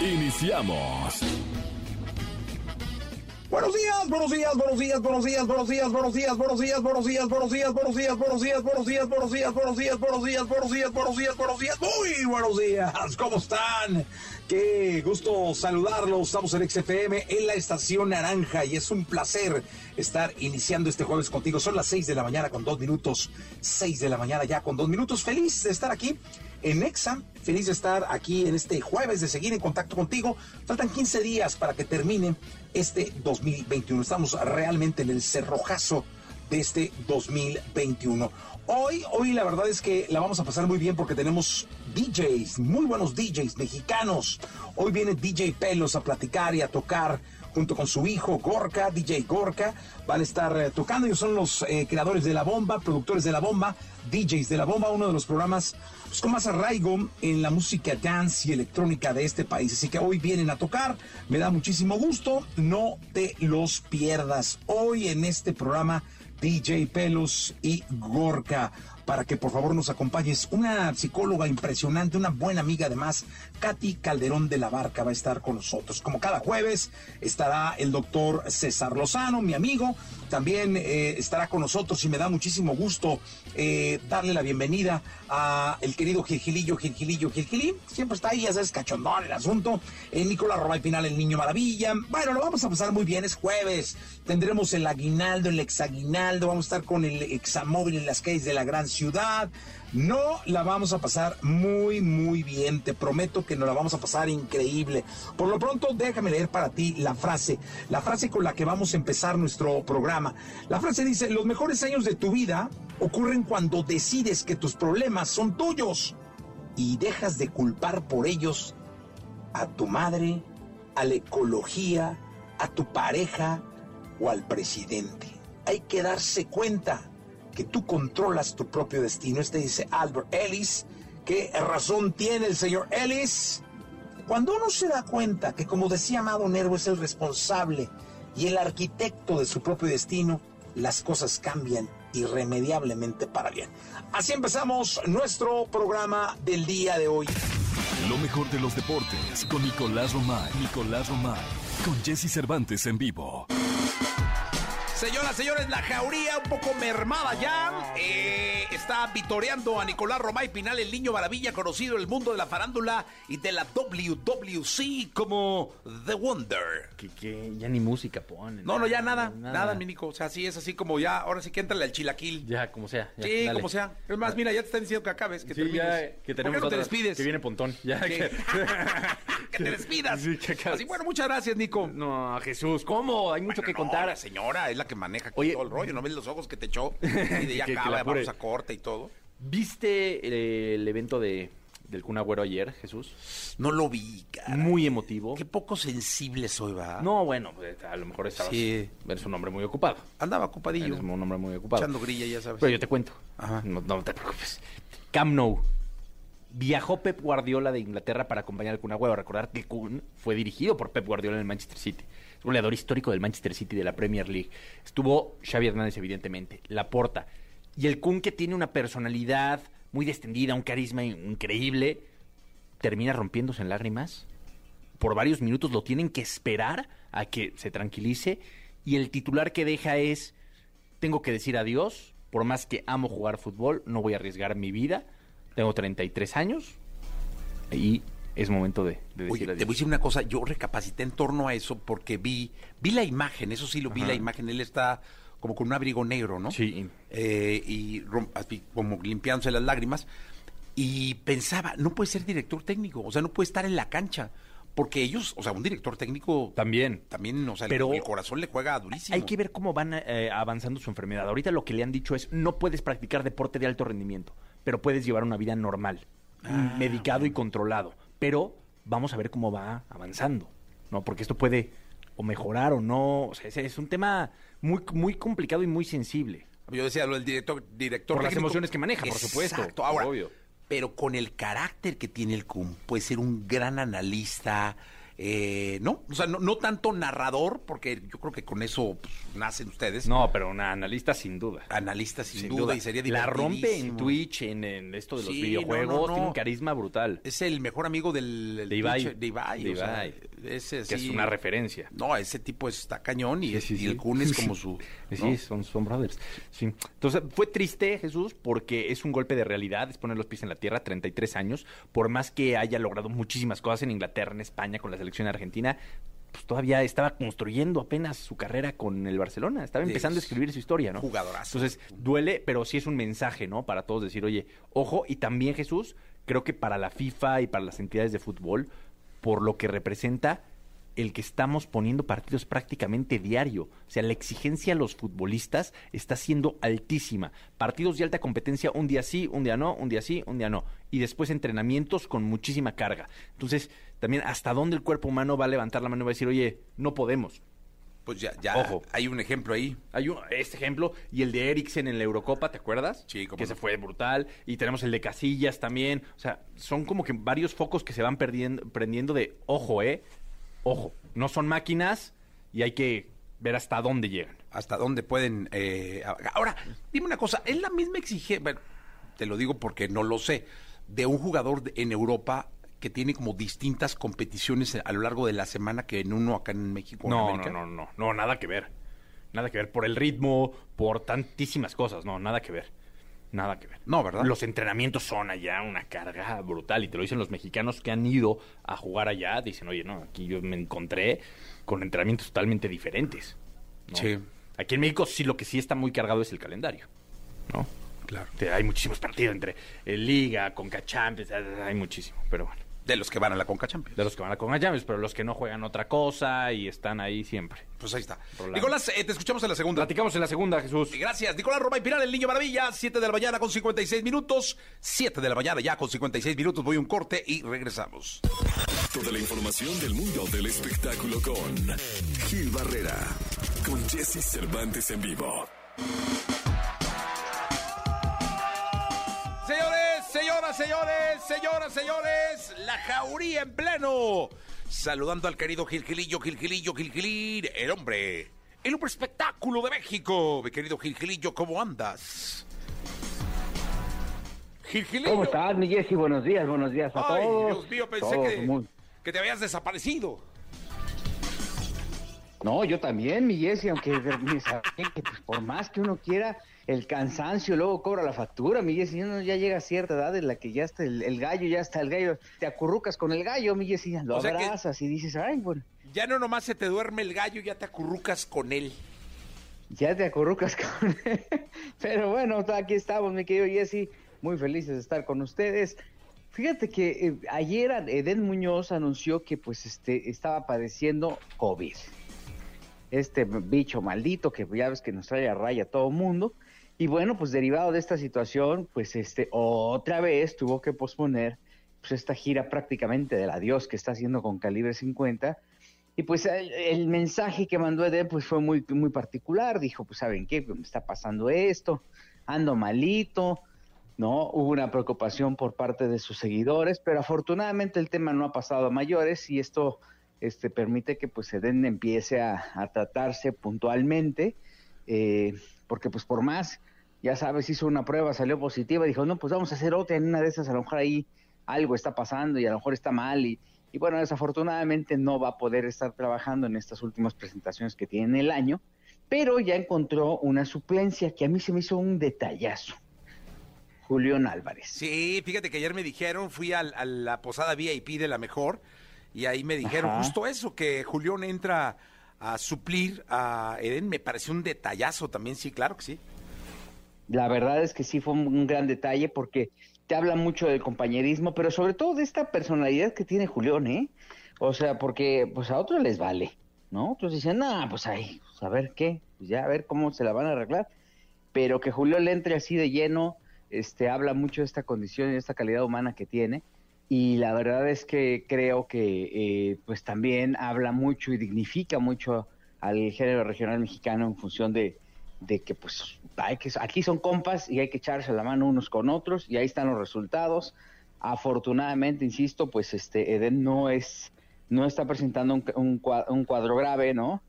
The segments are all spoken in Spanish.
Iniciamos. Buenos días, buenos días, buenos días, buenos días, buenos días, buenos días, buenos días, buenos días, buenos días, buenos días, buenos días, buenos días, buenos días, buenos días, buenos días, buenos días, buenos días, buenos días, muy buenos días, ¿cómo están? Qué gusto saludarlos, estamos en XFM en la estación naranja y es un placer estar iniciando este jueves contigo. Son las 6 de la mañana con dos minutos, 6 de la mañana ya con dos minutos, feliz de estar aquí en Exa. Feliz de estar aquí en este jueves, de seguir en contacto contigo. Faltan 15 días para que termine este 2021. Estamos realmente en el cerrojazo de este 2021. Hoy, hoy la verdad es que la vamos a pasar muy bien porque tenemos DJs, muy buenos DJs mexicanos. Hoy viene DJ Pelos a platicar y a tocar junto con su hijo Gorka, DJ Gorka. Van a estar eh, tocando, ellos son los eh, creadores de La Bomba, productores de La Bomba, DJs de La Bomba, uno de los programas pues, con más arraigo en la música dance y electrónica de este país. Así que hoy vienen a tocar, me da muchísimo gusto, no te los pierdas. Hoy en este programa DJ Pelos y Gorka para que por favor nos acompañes. Una psicóloga impresionante, una buena amiga además, Katy Calderón de la Barca va a estar con nosotros. Como cada jueves estará el doctor César Lozano, mi amigo, también eh, estará con nosotros y me da muchísimo gusto eh, darle la bienvenida a el querido Gilgilillo, Gilgilillo, Gilgilín. Siempre está ahí, ya sabes, cachondón el asunto. Eh, Nicolás Robay Pinal, el niño maravilla. Bueno, lo vamos a pasar muy bien, es jueves. Tendremos el aguinaldo, el exaguinaldo, vamos a estar con el examóvil en las calles de la gran ciudad. No la vamos a pasar muy, muy bien. Te prometo que nos la vamos a pasar increíble. Por lo pronto, déjame leer para ti la frase, la frase con la que vamos a empezar nuestro programa. La frase dice, los mejores años de tu vida ocurren cuando decides que tus problemas son tuyos y dejas de culpar por ellos a tu madre, a la ecología, a tu pareja o al presidente. Hay que darse cuenta que tú controlas tu propio destino. Este dice Albert Ellis. ¿Qué razón tiene el señor Ellis? Cuando uno se da cuenta que, como decía Amado Nervo, es el responsable y el arquitecto de su propio destino, las cosas cambian irremediablemente para bien. Así empezamos nuestro programa del día de hoy. Lo mejor de los deportes con Nicolás Romay. Nicolás Romay. Con Jesse Cervantes en vivo. Señoras, señores, la jauría un poco mermada ya. Eh, está vitoreando a Nicolás Romay Pinal, el niño maravilla, conocido en el mundo de la farándula y de la WWC como The Wonder. Que, que ya ni música ponen. No, no, ya nada, nada, mi Nico. O sea, sí es así como ya, ahora sí que entra al chilaquil. Ya, como sea. ya, Sí, dale. como sea. Es más, mira, ya te están diciendo que acabes, que Sí, termines. ya, que tenemos ¿Por qué no te despides? Que viene Pontón. Ya, que- que te despidas. Sí, que acabes. Así, bueno, muchas gracias, Nico. No, Jesús, ¿cómo? Hay mucho que No, contar. la señora es la que maneja Oye, todo el rollo. ¿No ves los ojos que te echó? Y de ya Que- que acaba, apure. vamos a corte y todo. ¿Viste eh, el evento de, del Kun Agüero ayer, Jesús? No lo vi, cara. Muy emotivo. Qué poco sensible soy, va. No, bueno, pues, a lo mejor estabas, Sí. eres un hombre muy ocupado. Andaba ocupadillo. Eres un hombre muy ocupado. Echando grilla, ya sabes. Pero yo te cuento. Ajá. No, no te preocupes. Camp Nou. Viajó Pep Guardiola de Inglaterra para acompañar al Kun Agüero. Recordar que Kun fue dirigido por Pep Guardiola en el Manchester City. Goleador histórico del Manchester City de la Premier League. Estuvo Xavi Hernández, evidentemente. Laporta. Y el Kun, que tiene una personalidad muy distendida, un carisma increíble, termina rompiéndose en lágrimas. Por varios minutos lo tienen que esperar a que se tranquilice. Y el titular que deja es tengo que decir adiós, por más que amo jugar fútbol, no voy a arriesgar mi vida. Tengo 33 años y es momento de, de decir Oye, te voy a decir una cosa, yo recapacité en torno a eso porque vi, vi la imagen, eso sí lo vi Ajá. la imagen, él está como con un abrigo negro, ¿no? Sí. Eh, y así como limpiándose las lágrimas. Y pensaba, no puede ser director técnico, o sea, no puede estar en la cancha. Porque ellos, o sea, un director técnico También. también, o sea, el- Pero el, corazón le juega durísimo. Hay que ver cómo van eh, avanzando su enfermedad. Ahorita lo que le han dicho es, no puedes practicar deporte de alto rendimiento, pero puedes llevar una vida normal, Ah, medicado y controlado. Pero vamos a ver cómo va avanzando, ¿no? Porque esto puede o mejorar o no, o sea, es, es un tema muy, muy complicado y muy sensible. Yo decía lo del director, director Por las emociones que maneja, por supuesto. Exacto, ahora, Obvio. pero con el carácter que tiene el Kun, puede ser un gran analista, eh, ¿no? O sea, no, no tanto narrador, porque yo creo que con eso pues, nacen ustedes. No, pero una analista sin duda. Analista sin, duda, y sería La rompe en. Twitch, en, en esto de los Sí, videojuegos, no, no, no. tiene un carisma brutal. Es el mejor amigo del, el De Ibai. Twitch de Ibai. De o sea, Ibai. ese Que es una referencia. No, ese tipo está cañón y, Sí, el Kun es como su... Sí, son, son brothers. Sí. Entonces, fue triste, Jesús, porque es un golpe de realidad, es poner los pies en la tierra, 33 años, por más que haya logrado muchísimas cosas en Inglaterra, en España, con la selección argentina, pues todavía estaba construyendo apenas su carrera con el Barcelona, estaba empezando a es escribir su historia, ¿no? jugadorazo. Entonces, duele, pero sí es un mensaje, ¿no? Para todos decir, oye, ojo, y también Jesús, creo que para la FIFA y para las entidades de fútbol, por lo que representa el que estamos poniendo partidos prácticamente diario. O sea, la exigencia a los futbolistas está siendo altísima. Partidos de alta competencia, un día sí, un día no, un día sí, un día no. Y después entrenamientos con muchísima carga. Entonces, también hasta dónde el cuerpo humano va a levantar la mano y va a decir, oye, no podemos. Pues ya, ya Ojo. hay un ejemplo ahí. Hay un- este ejemplo y el de Eriksen en la Eurocopa, ¿te acuerdas? Sí, cómo Que no. se fue brutal. Y tenemos el de Casillas también. O sea, son como que varios focos que se van perdiendo, prendiendo de ojo, ¿eh? Ojo. No son máquinas y hay que ver hasta dónde llegan. hasta dónde pueden... eh, ahora, dime una cosa, ¿es la misma exigencia, bueno, te lo digo porque no lo sé, de un jugador en Europa que tiene como distintas competiciones a lo largo de la semana que en uno acá en México? o en No, no, no, no, no, nada que ver. Nada que ver por el ritmo, por tantísimas cosas. No, nada que ver. Nada que ver. No, ¿verdad? Los entrenamientos son allá una carga brutal y te lo dicen los mexicanos que han ido a jugar allá. Dicen, oye, no, aquí yo me encontré con entrenamientos totalmente diferentes. ¿no? Sí. Aquí en México sí lo que sí está muy cargado es el calendario. ¿No? Claro. Te- hay muchísimos partidos entre eh, Liga, Conca Champions, hay muchísimo, pero bueno. De los que van a la Conca Champions. De los que van a Conca Champions, pero los que no juegan otra cosa y están ahí siempre. Pues ahí está. Rolando. Nicolás, eh, te escuchamos en la segunda. Platicamos en la segunda, Jesús. Gracias, Nicolás Roma y Pinar, el Niño Maravilla, 7 de la mañana con 56 minutos. 7 de la mañana ya con 56 minutos. Voy a un corte y regresamos. Toda la información del mundo del espectáculo con Gil Barrera, con Jesse Cervantes en vivo. Señoras, señores, señoras, señores, la jauría en pleno. Saludando al querido Gilgilillo, Gilgilillo, Gilgilín, el hombre, el hombre espectáculo de México. Mi querido Gilgilillo, ¿cómo andas? Gilgilillo. ¿Cómo estás, mi Jessy? Buenos días, buenos días a Ay, todos. Dios mío, pensé Todos que, muy- que te habías desaparecido. No, yo también, mi Jessy, aunque me saben que pues, por más que uno quiera, el cansancio luego cobra la factura, mi Jessy. Uno ya llega a cierta edad en la que ya está el, el gallo, ya está el gallo. Te acurrucas con el gallo, mi Jessy, lo O sea que- abrazas y dices, ay, bueno, Ya no nomás se te duerme el gallo, ya te acurrucas con él. ya te acurrucas con él. Pero bueno, aquí estamos, mi querido Jessy, muy felices de estar con ustedes. Fíjate que eh, ayer Eden Muñoz anunció que pues este estaba padeciendo COVID. Este bicho maldito que ya ves que nos trae a raya a todo mundo. Y bueno, pues derivado de esta situación, pues este otra vez tuvo que posponer pues esta gira prácticamente del adiós que está haciendo con Calibre 50. Y pues el, mensaje que mandó Eden pues fue muy, muy particular. Dijo, pues ¿saben qué? Me está pasando esto, ando malito, ¿no? Hubo una preocupación por parte de sus seguidores, pero afortunadamente el tema no ha pasado a mayores y esto este, permite que pues Eden empiece a, a tratarse puntualmente, eh, porque pues por más, ya sabes, hizo una prueba, salió positiva, dijo, no, pues vamos a hacer otra, en una de esas a lo mejor ahí algo está pasando y a lo mejor está mal y, y bueno, desafortunadamente no va a poder estar trabajando en estas últimas presentaciones que tiene en el año, pero ya encontró una suplencia que a mí se me hizo un detallazo. Julián Álvarez. Sí, fíjate que ayer me dijeron, fui al- a, la posada VIP de la mejor y ahí me dijeron Ajá. justo eso, que Julián entra a suplir a Eden. Me pareció un detallazo también, sí, claro que sí. La verdad es que sí fue un, gran detalle porque te habla mucho del compañerismo, pero sobre todo de esta personalidad que tiene Julián, ¿eh? O sea, porque pues a otros les vale, ¿no? Otros dicen, no, pues ahí, pues a ver qué, pues ya a ver cómo se la van a arreglar. Pero que Julián le entre así de lleno, este, habla mucho de esta condición y de esta calidad humana que tiene. y la verdad es que creo que eh, pues también habla mucho y dignifica mucho al género regional mexicano en función de, de que pues hay que, aquí son compas y hay que echarse la mano unos con otros y ahí están los resultados. Afortunadamente, insisto, pues este Eden no es no está presentando un, un, cuadro, grave, ¿no?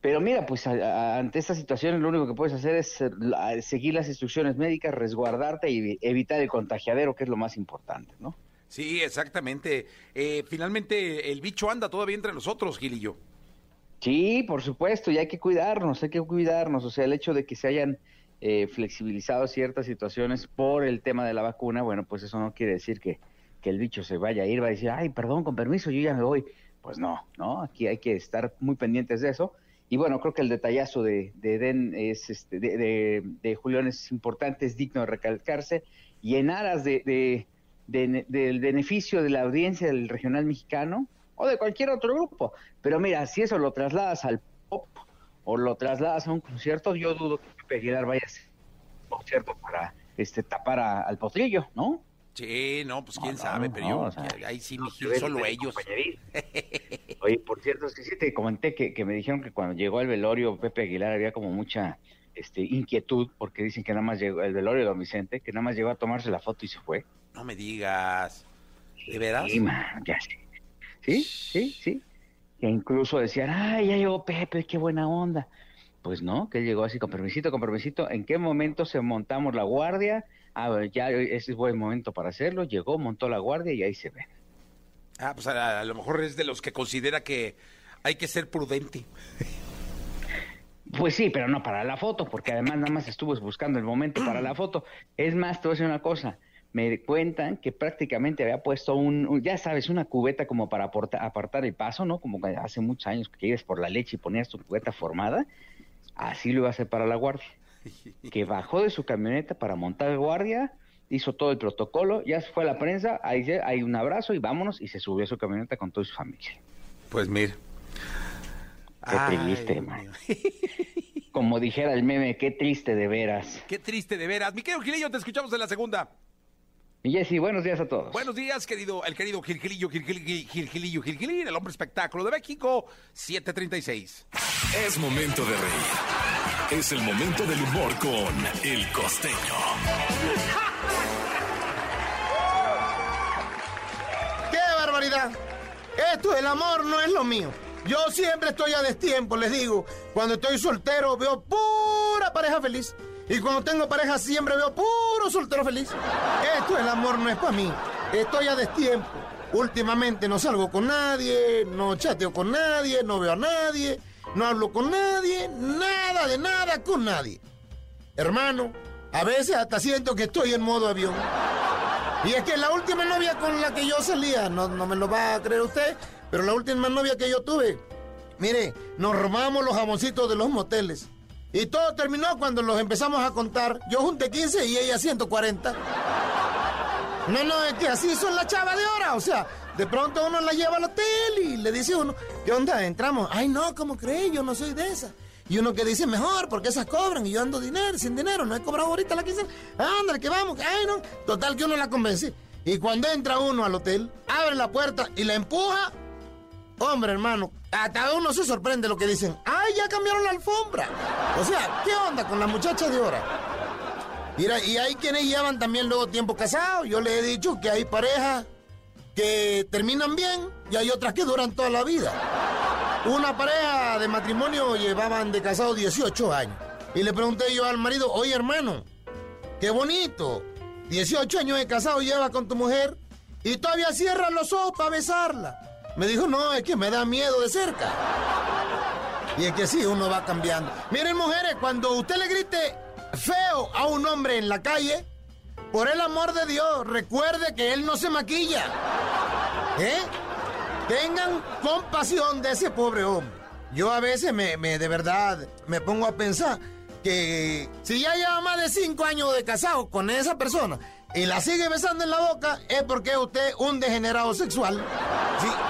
Pero mira, pues ante esta situación lo único que puedes hacer es eh, seguir las instrucciones médicas, resguardarte y evitar el contagiadero, que es lo más importante, ¿no? Sí, exactamente. Eh, finalmente el bicho anda todavía entre nosotros, Gilillo. Sí, por supuesto, y hay que cuidarnos, hay que cuidarnos. O sea, el hecho de que se hayan eh, flexibilizado ciertas situaciones por el tema de la vacuna, bueno, pues eso no quiere decir que, el bicho se vaya a ir, va a decir, ay, perdón, con permiso, yo ya me voy. Pues no, ¿no? Aquí hay que estar muy pendientes de eso. Y bueno, creo que el detallazo de, de es, este, de, de, Julián es importante, es digno de recalcarse. Y en aras de, del beneficio de la audiencia del regional mexicano, o de cualquier otro grupo. Pero mira, si eso lo trasladas al pop o lo trasladas a un concierto, yo dudo que Pepe Aguilar vaya a ser un concierto para este tapar al potrillo, ¿no? Sí, no, pues quién sabe, pero yo, ahí sí, solo ellos. Oye, por cierto, es que sí te comenté que, que me dijeron que cuando llegó al velorio Pepe Aguilar había como mucha este, inquietud, porque dicen que nada más llegó, el velorio de Don Vicente, que nada más llegó a tomarse la foto y se fue. No me digas. ¿De veras? Sí, ya sé. Sí, sí, sí. Que incluso decían, ay, ya llegó Pepe, qué buena onda. Pues no, que llegó así con permisito, con permisito. ¿En qué momento se montamos la guardia? A ver, ya ese es buen momento para hacerlo. Llegó, montó la guardia y ahí se ve. Ah, pues a, lo mejor es de los que considera que hay que ser prudente. Pues sí, pero no para la foto, porque además nada más estuvo buscando el momento para la foto. Es más, te voy a decir una cosa me cuentan que prácticamente había puesto un, ya sabes, una cubeta como para apartar el paso, ¿no? Como hace muchos años que ibas por la leche y ponías tu cubeta formada, así lo iba a hacer para la guardia. Que bajó de su camioneta para montar guardia, hizo todo el protocolo, ya se fue a la prensa, ahí hay un abrazo y vámonos, y se subió a su camioneta con toda su familia. Pues mira. Qué triste, man. Como dijera el meme, qué triste de veras. Qué triste de veras. Mi querido Gilillo, te escuchamos en la segunda. Y Jessy, buenos días a todos. Buenos días, querido, el querido Gilgilillo, Gilgilillo, Gilgilillo, Gilgilillo, el hombre espectáculo de México, 736. Es momento de reír. Es el momento del humor con El Costeño. ¡Qué barbaridad! Esto del amor no es lo mío. Yo siempre estoy a destiempo, les digo. Cuando estoy soltero veo pura pareja feliz. Y cuando tengo pareja siempre veo puro soltero feliz. Esto el amor no es para mí. Estoy a destiempo. Últimamente no salgo con nadie, no chateo con nadie, no veo a nadie, no hablo con nadie, nada de nada con nadie. Hermano, a veces hasta siento que estoy en modo avión. Y es que la última novia con la que yo salía, no, no me lo va a creer usted, pero la última novia que yo tuve, mire, nos robamos los jamoncitos de los moteles. Y todo terminó cuando los empezamos a contar. Yo junté 15 y ella 140. No, no, es que así son las chavas de ahora. O sea, de pronto uno la lleva al hotel y le dice uno, ¿qué onda? Entramos. Ay, no, ¿cómo crees? Yo no soy de esa. Y uno que dice, mejor, porque esas cobran y yo ando dinero, sin dinero, no he cobrado ahorita la quincena. Ándale, que vamos. Ay, no. Total que uno la convence. Y cuando entra uno al hotel, abre la puerta y la empuja. Hombre, hermano, hasta uno se sorprende lo que dicen. ¡Ay, ya cambiaron la alfombra! O sea, ¿qué onda con las muchachas de ahora? Mira, y hay quienes llevan también luego tiempo casados. Yo les he dicho que hay parejas que terminan bien y hay otras que duran toda la vida. Una pareja de matrimonio llevaban de casado 18 años. Y le pregunté yo al marido, oye hermano, qué bonito. 18 años de casado llevas con tu mujer y todavía cierras los ojos para besarla. Me dijo, no, es que me da miedo de cerca. Y es que sí, uno va cambiando. Miren, mujeres, cuando usted le grite feo a un hombre en la calle, por el amor de Dios, recuerde que él no se maquilla. ¿Eh? Tengan compasión de ese pobre hombre. Yo a veces me, me de verdad me pongo a pensar que si ya lleva más de cinco años de casado con esa persona y la sigue besando en la boca, es porque es usted un degenerado sexual.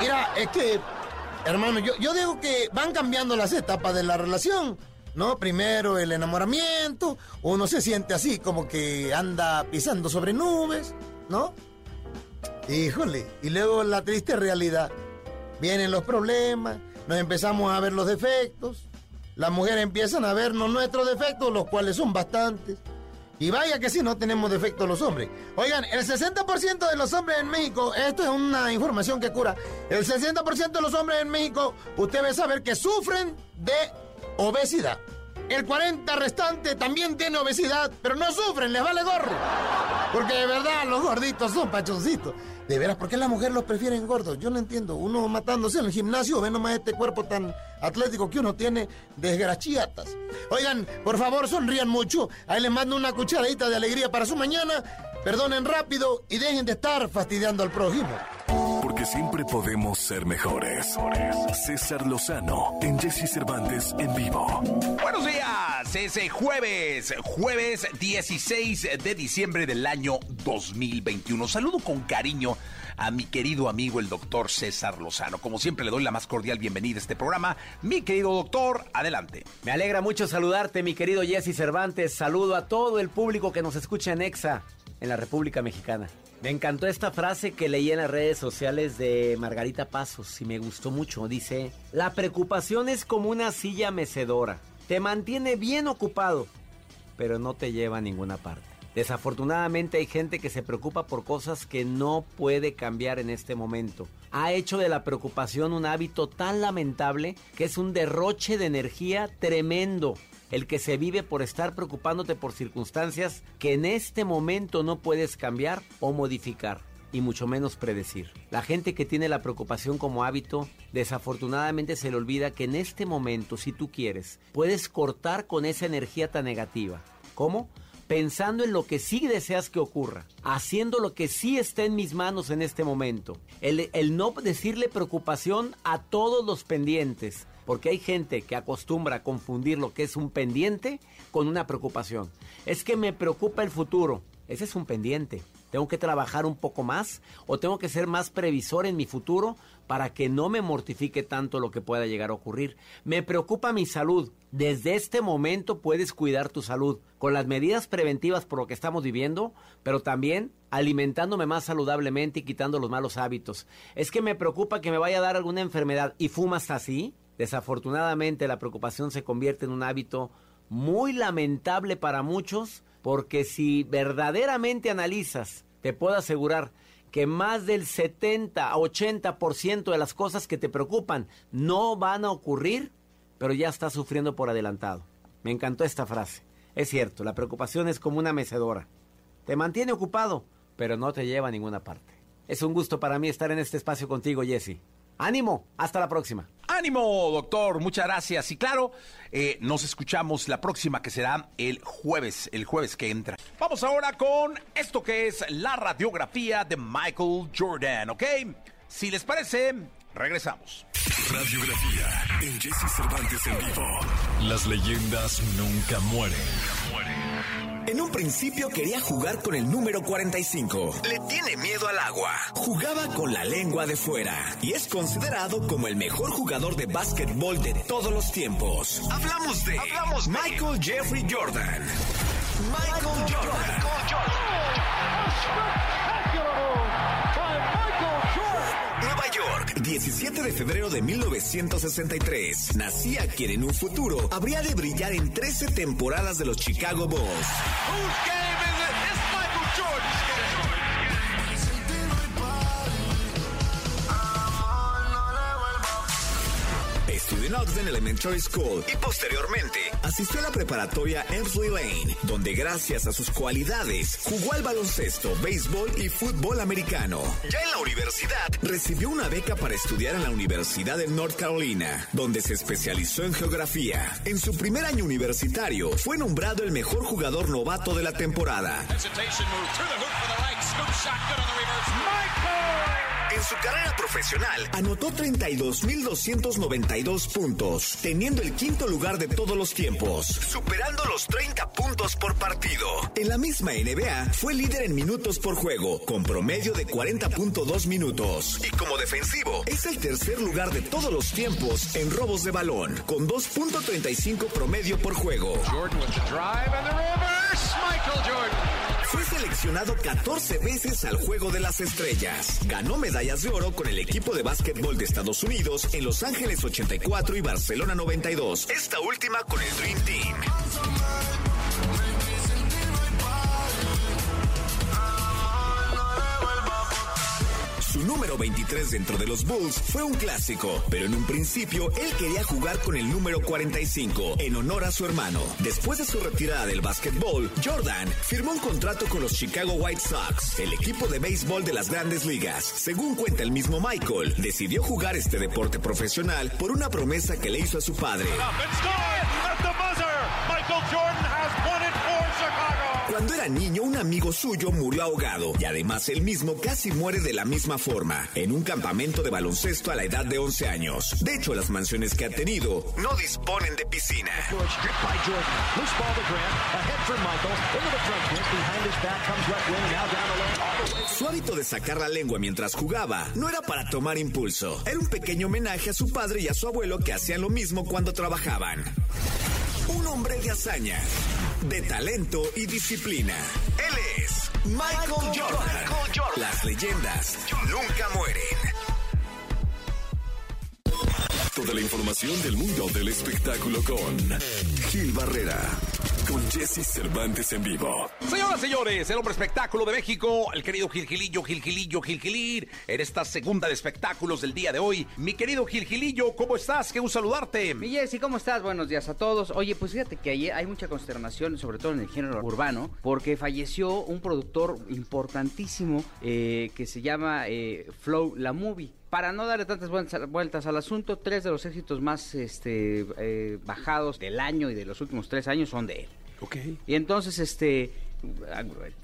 Mira, es que, hermano, yo, yo digo que van cambiando las etapas de la relación. ¿no? Primero el enamoramiento, uno se siente así como que anda pisando sobre nubes, ¿no? Híjole, y luego la triste realidad. Vienen los problemas, nos empezamos a ver los defectos, las mujeres empiezan a vernos nuestros defectos, los cuales son bastantes. Y vaya que si no tenemos defectos los hombres. Oigan, el 60% de los hombres en México, esto es una información que cura, el 60% de los hombres en México, usted debe saber que sufren de obesidad. El 40 restante también tiene obesidad, pero no sufren, les vale gorro. Porque de verdad los gorditos son pachoncitos. De veras, ¿por qué las mujeres los prefieren gordos? Yo no entiendo. Uno matándose en el gimnasio, ve nomás este cuerpo tan atlético que uno tiene, desgrachiatas. Oigan, por favor, sonrían mucho. Ahí les mando una cucharadita de alegría para su mañana. Perdonen rápido y dejen de estar fastidiando al prójimo porque siempre podemos ser mejores. César Lozano en Jesse Cervantes en vivo. Buenos días, es jueves, jueves 16 de diciembre del año 2021. Saludo con cariño a mi querido amigo el doctor César Lozano. Como siempre le doy la más cordial bienvenida a este programa. Mi querido doctor, adelante. Me alegra mucho saludarte, mi querido Jesse Cervantes. Saludo a todo el público que nos escucha en EXA, en la República Mexicana. Me encantó esta frase que leí en las redes sociales de Margarita Pasos y me gustó mucho. Dice, la preocupación es como una silla mecedora. Te mantiene bien ocupado, pero no te lleva a ninguna parte. Desafortunadamente hay gente que se preocupa por cosas que no puede cambiar en este momento. Ha hecho de la preocupación un hábito tan lamentable que es un derroche de energía tremendo el que se vive por estar preocupándote por circunstancias que en este momento no puedes cambiar o modificar y mucho menos predecir. La gente que tiene la preocupación como hábito, desafortunadamente se le olvida que en este momento, si tú quieres, puedes cortar con esa energía tan negativa. ¿Cómo? Pensando en lo que sí deseas que ocurra, haciendo lo que sí está en mis manos en este momento. El, el no decirle preocupación a todos los pendientes, porque hay gente que acostumbra a confundir lo que es un pendiente con una preocupación. Es que me preocupa el futuro. Ese es un pendiente. Tengo que trabajar un poco más o tengo que ser más previsor en mi futuro para que no me mortifique tanto lo que pueda llegar a ocurrir. Me preocupa mi salud. Desde este momento puedes cuidar tu salud con las medidas preventivas por lo que estamos viviendo, pero también alimentándome más saludablemente y quitando los malos hábitos. Es que me preocupa que me vaya a dar alguna enfermedad y fumas así. Desafortunadamente la preocupación se convierte en un hábito muy lamentable para muchos porque si verdaderamente analizas, te puedo asegurar que más del 70 a 80% de las cosas que te preocupan no van a ocurrir, pero ya estás sufriendo por adelantado. Me encantó esta frase. Es cierto, la preocupación es como una mecedora. Te mantiene ocupado, pero no te lleva a ninguna parte. Es un gusto para mí estar en este espacio contigo, Jesse. Ánimo, hasta la próxima. Ánimo, doctor, muchas gracias. Y claro, eh, nos escuchamos la próxima que será el jueves, el jueves que entra. Vamos ahora con esto que es la radiografía de Michael Jordan, ¿ok? Si les parece, regresamos. Radiografía en Jesse Cervantes en vivo. Las leyendas nunca mueren. En un principio quería jugar con el número 45. Le tiene miedo al agua. Jugaba con la lengua de fuera y es considerado como el mejor jugador de básquetbol de todos los tiempos. Hablamos de, Michael Jeffrey Jordan. Michael Jordan. 17 de febrero de 1963. Nacía quien en un futuro habría de brillar en 13 temporadas de los Chicago Bulls. Ogden Elementary School y posteriormente asistió a la preparatoria Emsley Lane, donde gracias a sus cualidades jugó al baloncesto, béisbol y fútbol americano. Ya en la universidad recibió una beca para estudiar en la Universidad de North Carolina, donde se especializó en geografía. En su primer año universitario fue nombrado el mejor jugador novato de la temporada. En su carrera profesional anotó 32.292 puntos, teniendo el quinto lugar de todos los tiempos, superando los 30 puntos por partido. En la misma NBA fue líder en minutos por juego, con promedio de 40.2 minutos. Y como defensivo, es el tercer lugar de todos los tiempos en robos de balón, con 2.35 promedio por juego. Jordan with the drive and the reverse. Michael Jordan. Fue seleccionado 14 veces al Juego de las Estrellas. Ganó medallas de oro con el equipo de básquetbol de Estados Unidos en Los Ángeles 84 y Barcelona 92. Esta última con el Dream Team. Su número 23 dentro de los Bulls fue un clásico, pero en un principio él quería jugar con el número 45 en honor a su hermano. Después de su retirada del básquetbol, Jordan firmó un contrato con los Chicago White Sox, el equipo de béisbol de las grandes ligas. Según cuenta el mismo Michael, decidió jugar este deporte profesional por una promesa que le hizo a su padre. Cuando era niño, un amigo suyo murió ahogado y además él mismo casi muere de la misma forma, en un campamento de baloncesto a la edad de 11 años. De hecho, las mansiones que ha tenido no disponen de piscina. Su hábito de sacar la lengua mientras jugaba no era para tomar impulso, era un pequeño homenaje a su padre y a su abuelo que hacían lo mismo cuando trabajaban. Un hombre de hazaña, de talento y disciplina. Él es Michael Jordan. Las leyendas nunca mueren. Toda la información del mundo del espectáculo con Gil Barrera, con Jesse Cervantes en vivo. Señoras, señores, el hombre espectáculo de México, el querido Gilgilillo, Gilgilillo, Gilgilir, en esta segunda de espectáculos del día de hoy. Mi querido Gilgilillo, ¿cómo estás? Qué gusto saludarte. Mi Jessy, ¿cómo estás? Buenos días a todos. Oye, pues fíjate que ayer hay mucha consternación, sobre todo en el género urbano, porque falleció un productor importantísimo eh, que se llama eh, Flow La Movie. Para no darle tantas vueltas, al asunto, tres de los éxitos más este, eh, bajados del año y de los últimos tres años son de él. Ok. Y entonces, este,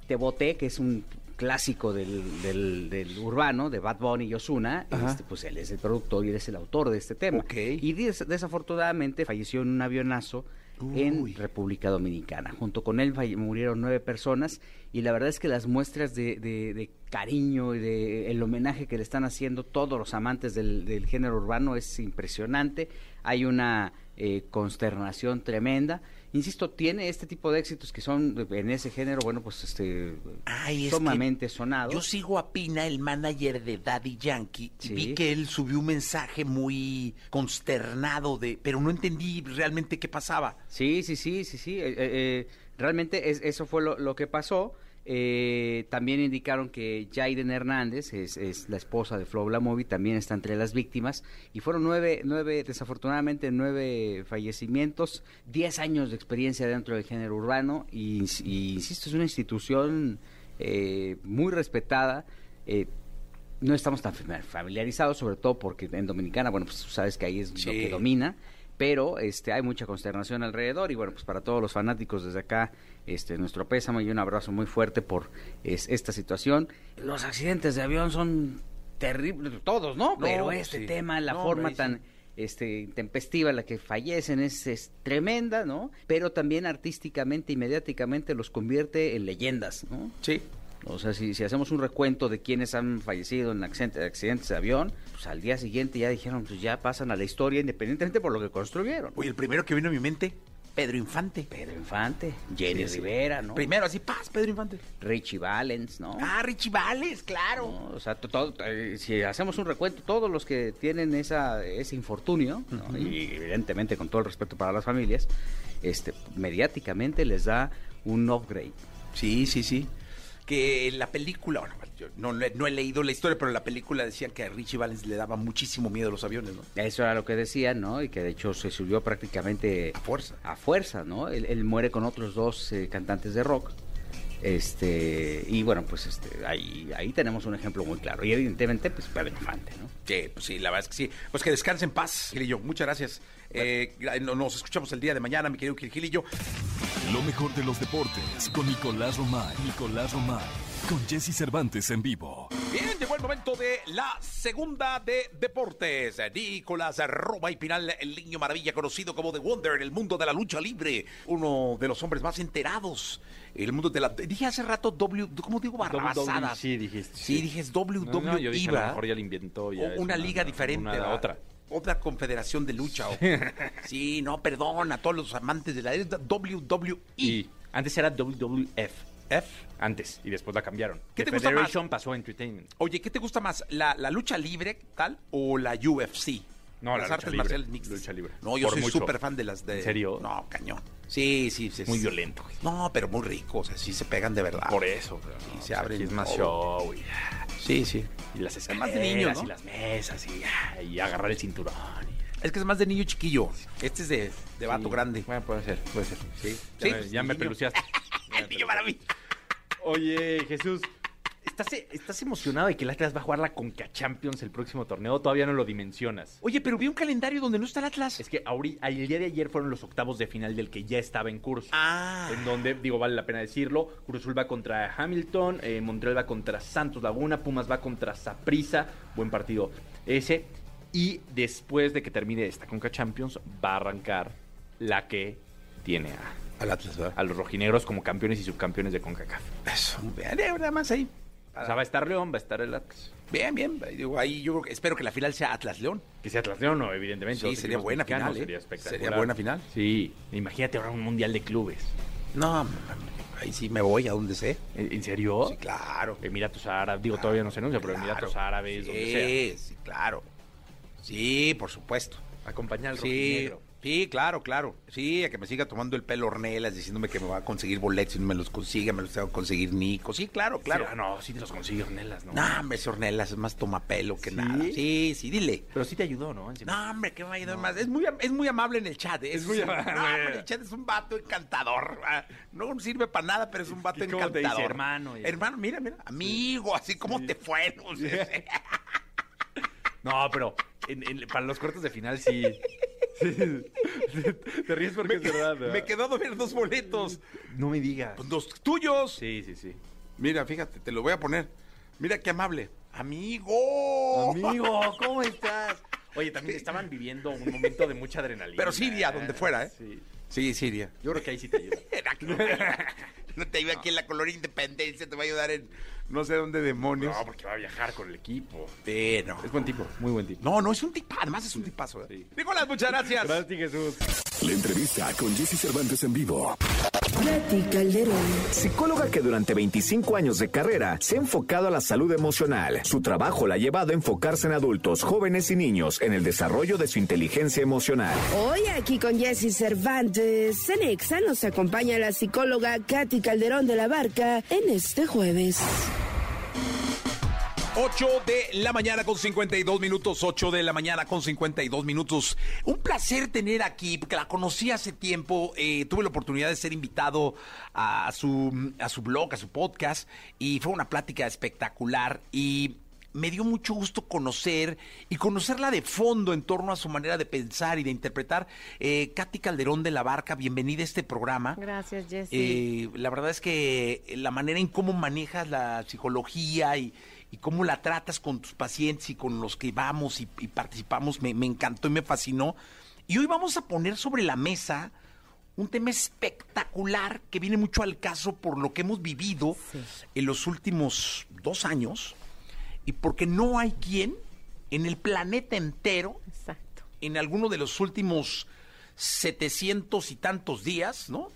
Te Boté, que es un clásico del, del- del urbano, de Bad Bunny y Ozuna, Ajá. este, pues él es el productor y él es el autor de este tema. Ok. Y des- desafortunadamente falleció en un avionazo Uy. en República Dominicana. Junto con él murieron nueve personas y la verdad es que las muestras de, de- de cariño y de el homenaje que le están haciendo todos los amantes del, del género urbano es impresionante. Hay una eh, consternación tremenda. Insisto, tiene este tipo de éxitos que son en ese género, bueno, pues este Ay, es sumamente sonados. Yo sigo a Pina, el manager de Daddy Yankee, y vi que él subió un mensaje muy consternado de, pero no entendí realmente qué pasaba. Sí, sí, sí, sí, sí. eh, eh, eh, realmente es- eso fue lo, lo que pasó. Eh, también indicaron que Jaiden Hernández, es, es la esposa de Flo Blamovi, también está entre las víctimas. Y fueron nueve, nueve, desafortunadamente, nueve fallecimientos, diez años de experiencia dentro del género urbano. Y, y, insisto, es una institución eh, muy respetada. eh, no estamos tan fami- familiarizados, sobre todo porque en Dominicana, bueno, pues tú sabes que ahí es lo que domina, pero este hay mucha consternación alrededor y bueno, pues para todos los fanáticos desde acá, este nuestro pésame y un abrazo muy fuerte por es- esta situación. Los accidentes de avión son terribles, todos, ¿no? No, pero este sí. tema, la No, forma tan sí. este tempestiva en la que fallecen es, es tremenda, ¿no? Pero también artísticamente y mediáticamente los convierte en leyendas, ¿no? Sí. O sea, si, si hacemos un recuento de quienes han fallecido en accidente- accidentes de avión, pues al día siguiente ya dijeron, pues ya pasan a la historia independientemente por lo que construyeron. Oye, el primero que vino a mi mente, Pedro Infante. Pedro Infante, Jenny Sí, sí. Rivera, ¿no? Primero, así, paz, Pedro Infante. Richie Valens, ¿no? Ah, Richie Vales, claro. ¿no? O sea, todo- eh, si hacemos un recuento, todos los que tienen esa, ese infortunio, ¿no? y evidentemente con todo el respeto para las familias, este, mediáticamente les da un upgrade. Sí, sí, sí. Que la película, bueno, yo no, no he leído la historia, pero en la película decían que a Richie Valens le daba muchísimo miedo a los aviones, ¿no? Eso era lo que decían, ¿no? Y que de hecho se subió prácticamente A fuerza. a fuerza, ¿no? Él, él muere con otros dos eh, cantantes de rock. Este, y bueno, pues este, ahí, ahí tenemos un ejemplo muy claro. Y evidentemente, pues Pedro Infante, ¿no? Sí, pues sí, la verdad es que sí. Pues que descanse en paz, Gilillo. Muchas gracias. Eh, no- nos escuchamos el día de mañana, mi querido Gilillo. Lo mejor de los deportes con Nicolás Romay. Nicolás Romay. Con Jesse Cervantes en vivo. Bien, llegó el momento de la segunda de deportes. Nicolás Roma y Pinal, el niño maravilla conocido como The Wonder en el mundo de la lucha libre. Uno de los hombres más enterados. El mundo de la. Dije hace rato W. ¿Cómo digo? Barrabasadas. Sí, dijiste. Sí, dije es WWE. No, no, yo dije, a lo ¿verdad? mejor ya lo inventó. Ya O es una liga diferente. una- otra. Otra confederación de lucha. o- sí, no, perdón a todos los amantes de la WWE. Y antes era WWF. F. Antes, y después la cambiaron. ¿Qué The te gusta Federation pasó a Entertainment. Oye, ¿qué te gusta más? ¿La, la lucha libre, tal, o la UFC? No, la las lucha artes libre. marciales mixtas. Lucha libre. No, yo Por soy súper fan de las de... ¿En serio? No, cañón. Sí, sí, sí. Muy sí. violento, güey. No, pero muy rico, o sea, sí se pegan de verdad. Por eso. pero Sí, no, se o sea, abren aquí es más show. Sí, sí. y las Es escaleras más de niños, ¿no? y las mesas y, ah, y agarrar el cinturón. Es que es más de niño chiquillo. Este es de, de vato Sí. grande. Bueno, puede ser, puede ser. Sí, Sí, ya, me- pues, ya me niño. peluciaste. El niño maravilla. Oye, Jesús, ¿estás, ¿estás emocionado de que el Atlas va a jugar la Conca Champions el próximo torneo? Todavía no lo dimensionas. Oye, pero vi un calendario donde no está el Atlas. Es que el día de ayer fueron los octavos de final del que ya estaba en curso. Ah. En donde, digo, vale la pena decirlo, Cruz Azul va contra Hamilton, eh, Montreal va contra Santos Laguna, Pumas va contra Saprissa, buen partido ese. Y después de que termine esta Conca Champions, va a arrancar la que tiene a, Al Atlas, ¿verdad? a los rojinegros como campeones y subcampeones de CONCACAF. Eso, vean, eh, nada más ahí. O sea, va a estar León, va a estar el Atlas. Bien, bien. Digo, ahí yo creo que- espero que la final sea Atlas León. Que sea Atlas León, no, evidentemente. Sí, los sería equipos buena mexicanos, final, ¿eh? Sería espectacular. Sería buena final. Sí, imagínate ahora un mundial de clubes. No, ahí sí me voy a donde sé. ¿En, en serio? Sí, claro. Emiratos Árabes, digo, todavía no se anuncia, pero Claro. Emiratos Árabes, donde sea. Sí, sí, claro. Sí, por supuesto. Acompañar al Sí, rojinegro. Sí, claro, claro. Sí, a que me siga tomando el pelo Ornelas, diciéndome que me va a conseguir boletos y no me los consiga, me los tengo que conseguir Nico. Sí, claro, claro. Sí, ah, no, sí te los consigue Ornelas, ¿no? No, hombre, ese Ornelas es más tomapelo que ¿Sí? nada. Sí, sí, dile. Pero sí te ayudó, ¿no? Encima. No, hombre, que me va a ayudar más. Es muy, es muy amable en el chat. ¿eh? Es muy amable. No, hombre, el chat es un vato encantador. No sirve para nada, pero es un vato ¿Y cómo te encantador. dice, hermano? Hermano, mira, mira. Amigo, así como te fue. no sé. No, pero en- en- para los cuartos de final sí. sí. Te ríes porque es verdad, ¿verdad? Me quedó a ver dos boletos. No me digas. Pues los tuyos. Sí, sí, sí. Mira, fíjate, te lo voy a poner. Mira qué amable. Amigo. Amigo, ¿cómo estás? Oye, también estaban viviendo un momento de mucha adrenalina. Pero Siria, donde fuera, ¿eh? Sí. Sí, Siria. Yo creo que ahí sí te ayuda. No te ayuda aquí en la color independencia, te va a ayudar en no sé dónde demonios. No, porque va a viajar con el equipo. Sí, no. Es buen tipo, muy buen tipo. No, no, es un tipazo, además es un tipazo. ¿eh? Sí. Nicolás, muchas gracias. Gracias, Jesús. La entrevista con Jesse Cervantes en vivo. Katy Calderón. Psicóloga que durante 25 años de carrera se ha enfocado a la salud emocional. Su trabajo la ha llevado a enfocarse en adultos, jóvenes y niños en el desarrollo de su inteligencia emocional. Hoy aquí con Jesse Cervantes, en Exa nos acompaña la psicóloga Katy Calderón de la Barca en este jueves. 8 de la mañana con 52 minutos, 8 de la mañana con 52 minutos. Un placer tener aquí, porque la conocí hace tiempo, eh, tuve la oportunidad de ser invitado a su, a su blog, a su podcast, y fue una plática espectacular y me dio mucho gusto conocer y conocerla de fondo en torno a su manera de pensar y de interpretar. Eh, Katy Calderón de la Barca, bienvenida a este programa. Gracias, Jessy. Eh, la verdad es que la manera en cómo manejas la psicología y, y cómo la tratas con tus pacientes y con los que vamos y, y participamos me, me encantó y me fascinó. Y hoy vamos a poner sobre la mesa un tema espectacular que viene mucho al caso por lo que hemos vivido Sí. en los últimos dos años y porque no hay quien en el planeta entero Exacto. en alguno de los últimos 700 y tantos días, ¿no?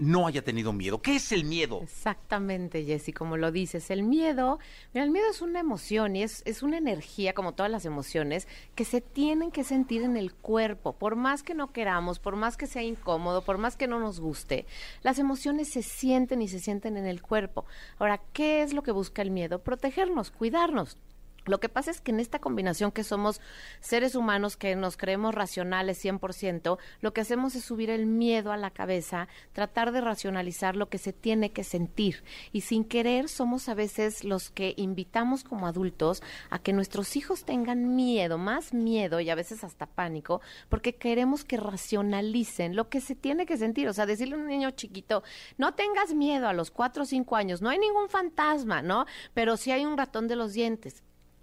No haya tenido miedo. ¿Qué es el miedo? Exactamente, Jessy, como lo dices. El miedo, mira, el miedo es una emoción y es, es una energía, como todas las emociones, que se tienen que sentir en el cuerpo. Por más que no queramos, por más que sea incómodo, por más que no nos guste, las emociones se sienten y se sienten en el cuerpo. Ahora, ¿qué es lo que busca el miedo? Protegernos, cuidarnos. Lo que pasa es que en esta combinación que somos seres humanos que nos creemos racionales 100%, lo que hacemos es subir el miedo a la cabeza, tratar de racionalizar lo que se tiene que sentir. Y sin querer somos a veces los que invitamos como adultos a que nuestros hijos tengan miedo, más miedo y a veces hasta pánico, porque queremos que racionalicen lo que se tiene que sentir. O sea, decirle a un niño chiquito, no tengas miedo a los cuatro o cinco años, no hay ningún fantasma, ¿no? Pero sí hay un ratón de los dientes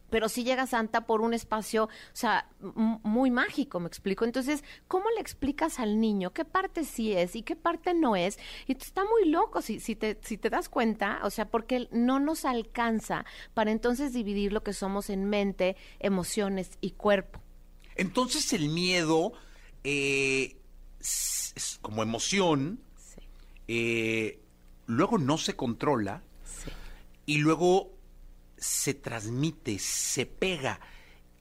pero sí llega Santa por un espacio, o sea, muy mágico, me explico. Entonces, ¿cómo le explicas al niño qué parte sí es y qué parte no es? Y está muy loco si, si, te, si te das cuenta, o sea, porque no nos alcanza para entonces dividir lo que somos en mente, emociones y cuerpo. Entonces el miedo, eh, es- es como emoción, Sí. eh, luego no se controla Sí. y luego se transmite, se pega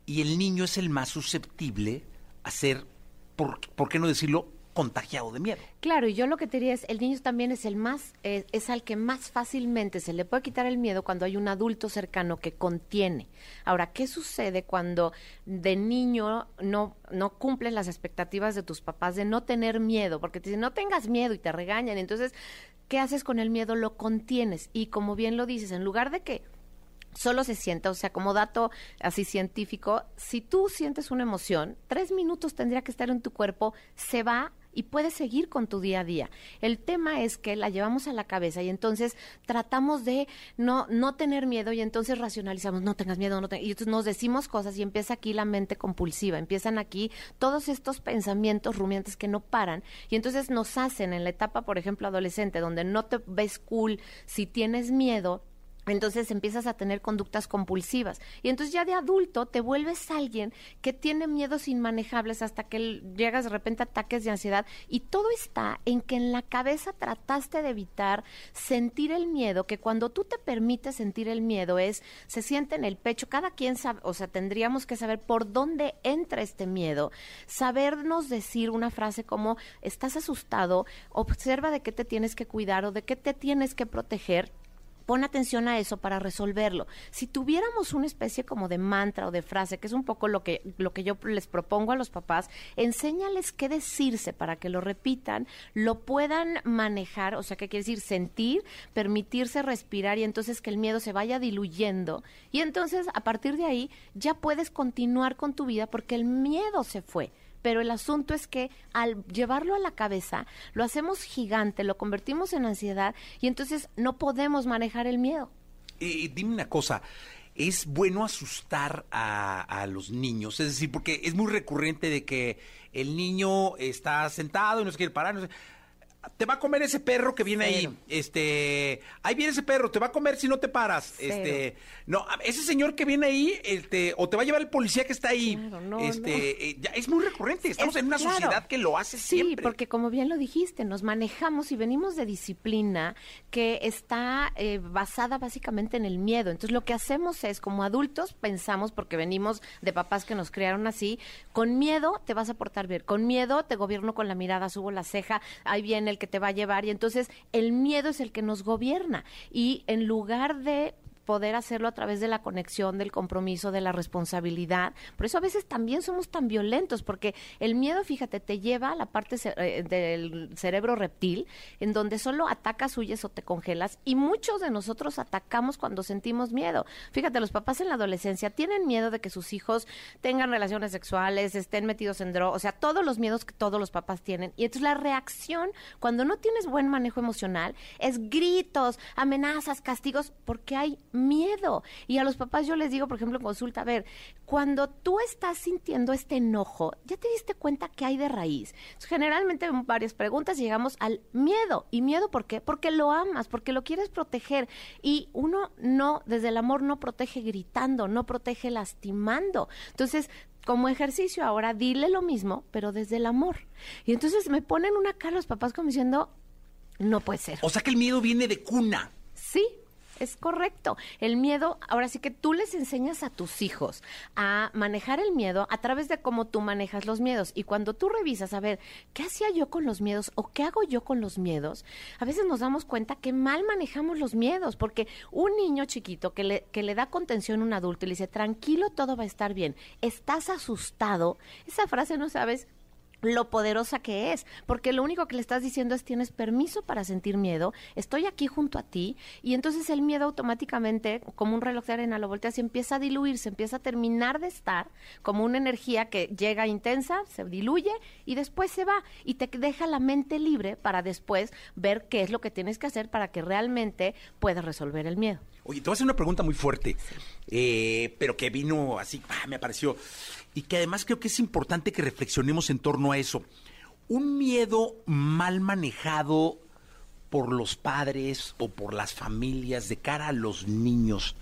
y el niño es el más susceptible a ser, por, ¿por qué no decirlo?, contagiado de miedo. Claro, y yo lo que te diría es, el niño también es el más, eh, es al que más fácilmente se le puede quitar el miedo cuando hay un adulto cercano que contiene. Ahora, ¿qué sucede cuando de niño no, no cumples las expectativas de tus papás de no tener miedo? Porque te dicen, no tengas miedo y te regañan. Entonces, ¿qué haces con el miedo? Lo contienes. Y como bien lo dices, en lugar de que solo se sienta, o sea, como dato así científico, si tú sientes una emoción, tres minutos tendría que estar en tu cuerpo, se va y puedes seguir con tu día a día. El tema es que la llevamos a la cabeza y entonces tratamos de no, no tener miedo y entonces racionalizamos, no tengas miedo, no te-". y entonces nos decimos cosas y empieza aquí la mente compulsiva, empiezan aquí todos estos pensamientos rumiantes que no paran y entonces nos hacen en la etapa, por ejemplo, adolescente, donde no te ves cool si tienes miedo, entonces empiezas a tener conductas compulsivas. Y entonces ya de adulto te vuelves alguien que tiene miedos inmanejables hasta que llegas de repente a ataques de ansiedad. Y todo está en que en la cabeza trataste de evitar sentir el miedo, que cuando tú te permites sentir el miedo es, se siente en el pecho. Cada quien sabe, o sea, tendríamos que saber por dónde entra este miedo. Sabernos decir una frase como, estás asustado, observa de qué te tienes que cuidar o de qué te tienes que proteger Pon atención a eso para resolverlo. Si tuviéramos una especie como de mantra o de frase, que es un poco lo que, lo que yo les propongo a los papás, enséñales qué decirse para que lo repitan, lo puedan manejar, o sea, ¿qué quiere decir? Sentir, permitirse respirar y entonces que el miedo se vaya diluyendo. Y entonces, a partir de ahí, ya puedes continuar con tu vida porque el miedo se fue pero el asunto es que al llevarlo a la cabeza, lo hacemos gigante, lo convertimos en ansiedad y entonces no podemos manejar el miedo. Eh, dime una cosa, ¿es bueno asustar a, los niños? Es decir, porque es muy recurrente de que el niño está sentado y no se quiere parar, te va a comer ese perro que viene Cero. ahí, este, ahí viene ese perro, te va a comer si no te paras, Cero. este, no, ese señor que viene ahí, este, o te va a llevar el policía que está ahí, Claro, no, este, eh, ya es muy recurrente, estamos Es- en una claro. sociedad que lo hace Sí, siempre. porque como bien lo dijiste, nos manejamos y venimos de disciplina que está eh, basada básicamente en el miedo. Entonces lo que hacemos es, como adultos, pensamos, porque venimos de papás que nos criaron así, con miedo te vas a portar bien, con miedo te gobierno con la mirada, subo la ceja, ahí viene el que te va a llevar y entonces el miedo es el que nos gobierna. Y en lugar de poder hacerlo a través de la conexión, del compromiso, de la responsabilidad. Por eso a veces también somos tan violentos, porque el miedo, fíjate, te lleva a la parte eh, del cerebro reptil, en donde solo atacas, huyes o te congelas, y muchos de nosotros atacamos cuando sentimos miedo. Fíjate, los papás en la adolescencia tienen miedo de que sus hijos tengan relaciones sexuales, estén metidos en drogas, o sea, todos los miedos que todos los papás tienen. Y entonces la reacción, cuando no tienes buen manejo emocional, es gritos, amenazas, castigos, porque hay miedo. Y a los papás yo les digo, por ejemplo, en consulta, a ver, cuando tú estás sintiendo este enojo, ¿ya te diste cuenta que hay de raíz? Entonces, generalmente en varias preguntas llegamos al miedo. ¿Y miedo por qué? Porque lo amas, porque lo quieres proteger. Y uno no, desde el amor no protege gritando, no protege lastimando. Entonces, como ejercicio ahora, dile lo mismo, pero desde el amor. Y entonces me ponen una cara los papás como diciendo, no puede ser. O sea que el miedo viene de cuna. Sí, es correcto. El miedo, ahora sí que tú les enseñas a tus hijos a manejar el miedo a través de cómo tú manejas los miedos. Y cuando tú revisas, a ver, ¿qué hacía yo con los miedos o qué hago yo con los miedos? A veces nos damos cuenta que mal manejamos los miedos, porque un niño chiquito que le, que le da contención a un adulto y le dice, tranquilo, todo va a estar bien, estás asustado, esa frase no sabes lo poderosa que es, porque lo único que le estás diciendo es tienes permiso para sentir miedo, estoy aquí junto a ti, y entonces el miedo automáticamente, como un reloj de arena, lo volteas y empieza a diluirse, empieza a terminar de estar como una energía que llega intensa, se diluye y después se va, y te deja la mente libre para después ver qué es lo que tienes que hacer para que realmente puedas resolver el miedo. Oye, te voy a hacer una pregunta muy fuerte, eh, pero que vino así, ah, me apareció, y que además creo que es importante que reflexionemos en torno a eso. Un miedo mal manejado por los padres o por las familias de cara a los niños,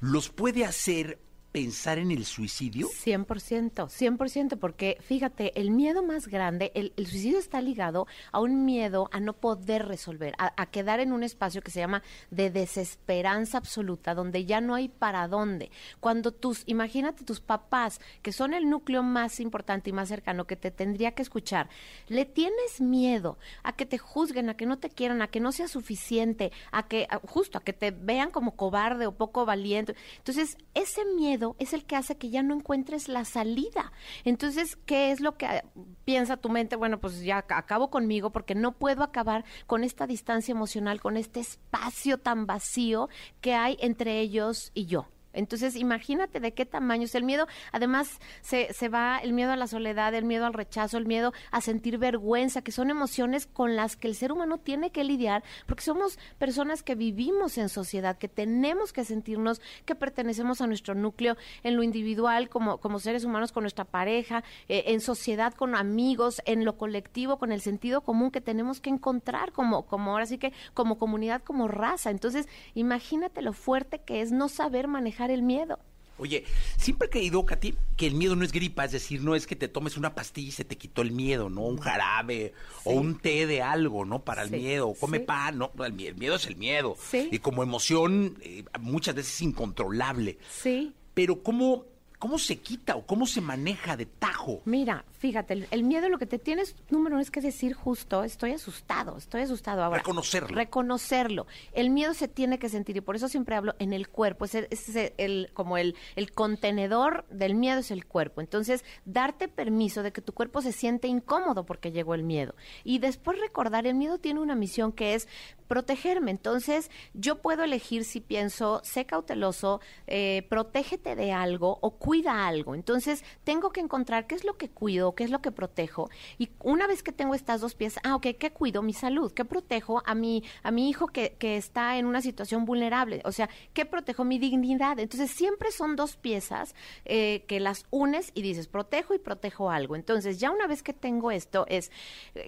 los puede hacer pensar en el suicidio? 100%, 100%, porque fíjate, el miedo más grande, el, suicidio está ligado a un miedo a no poder resolver, a, quedar en un espacio que se llama de desesperanza absoluta, donde ya no hay para dónde. Cuando tus, imagínate tus papás, que son el núcleo más importante y más cercano que te tendría que escuchar, le tienes miedo a que te juzguen, a que no te quieran, a que no sea suficiente, a que, justo, a que te vean como cobarde o poco valiente. Entonces, ese miedo es el que hace que ya no encuentres la salida. Entonces, ¿qué es lo que eh, piensa tu mente? Bueno, pues ya ac- acabo conmigo porque no puedo acabar con esta distancia emocional, con este espacio tan vacío que hay entre ellos y yo. Entonces, imagínate de qué tamaño es el miedo. Además, se, se va el miedo a la soledad, el miedo al rechazo, el miedo a sentir vergüenza, que son emociones con las que el ser humano tiene que lidiar, porque somos personas que vivimos en sociedad, que tenemos que sentirnos que pertenecemos a nuestro núcleo en lo individual, como, como seres humanos con nuestra pareja, eh, en sociedad con amigos, en lo colectivo, con el sentido común que tenemos que encontrar como, como ahora sí que como comunidad, como raza. Entonces, imagínate lo fuerte que es no saber manejar el miedo. Oye, siempre he creído, Katy, que el miedo no es gripa, es decir, no es que te tomes una pastilla y se te quitó el miedo, ¿no? Un jarabe o un té de algo, ¿no? Para el Sí, miedo, o come sí. pan, ¿no? El mie- el miedo es el miedo. Sí. Y como emoción, eh, muchas veces es incontrolable. Sí. Pero ¿cómo, ¿cómo se quita o cómo se maneja de tajo? Mira, fíjate, el, el miedo lo que te tienes, número uno, es que decir justo, estoy asustado, estoy asustado ahora. Reconocerlo. Reconocerlo. El miedo se tiene que sentir y por eso siempre hablo en el cuerpo. Es, el- es el- como el, el contenedor del miedo es el cuerpo. Entonces, darte permiso de que tu cuerpo se siente incómodo porque llegó el miedo. Y después recordar, el miedo tiene una misión que es protegerme. Entonces, yo puedo elegir si pienso, sé cauteloso, eh, protégete de algo o cuida algo. Entonces, tengo que encontrar qué es lo que cuido, qué es lo que protejo. Y una vez que tengo estas dos piezas, ah, ok, ¿qué cuido? Mi salud. ¿Qué protejo a mi, a mi hijo que, que está en una situación vulnerable? O sea, ¿qué protejo? Mi dignidad. Entonces, siempre son dos piezas eh, que las unes y dices, protejo y protejo algo. Entonces, ya una vez que tengo esto, es,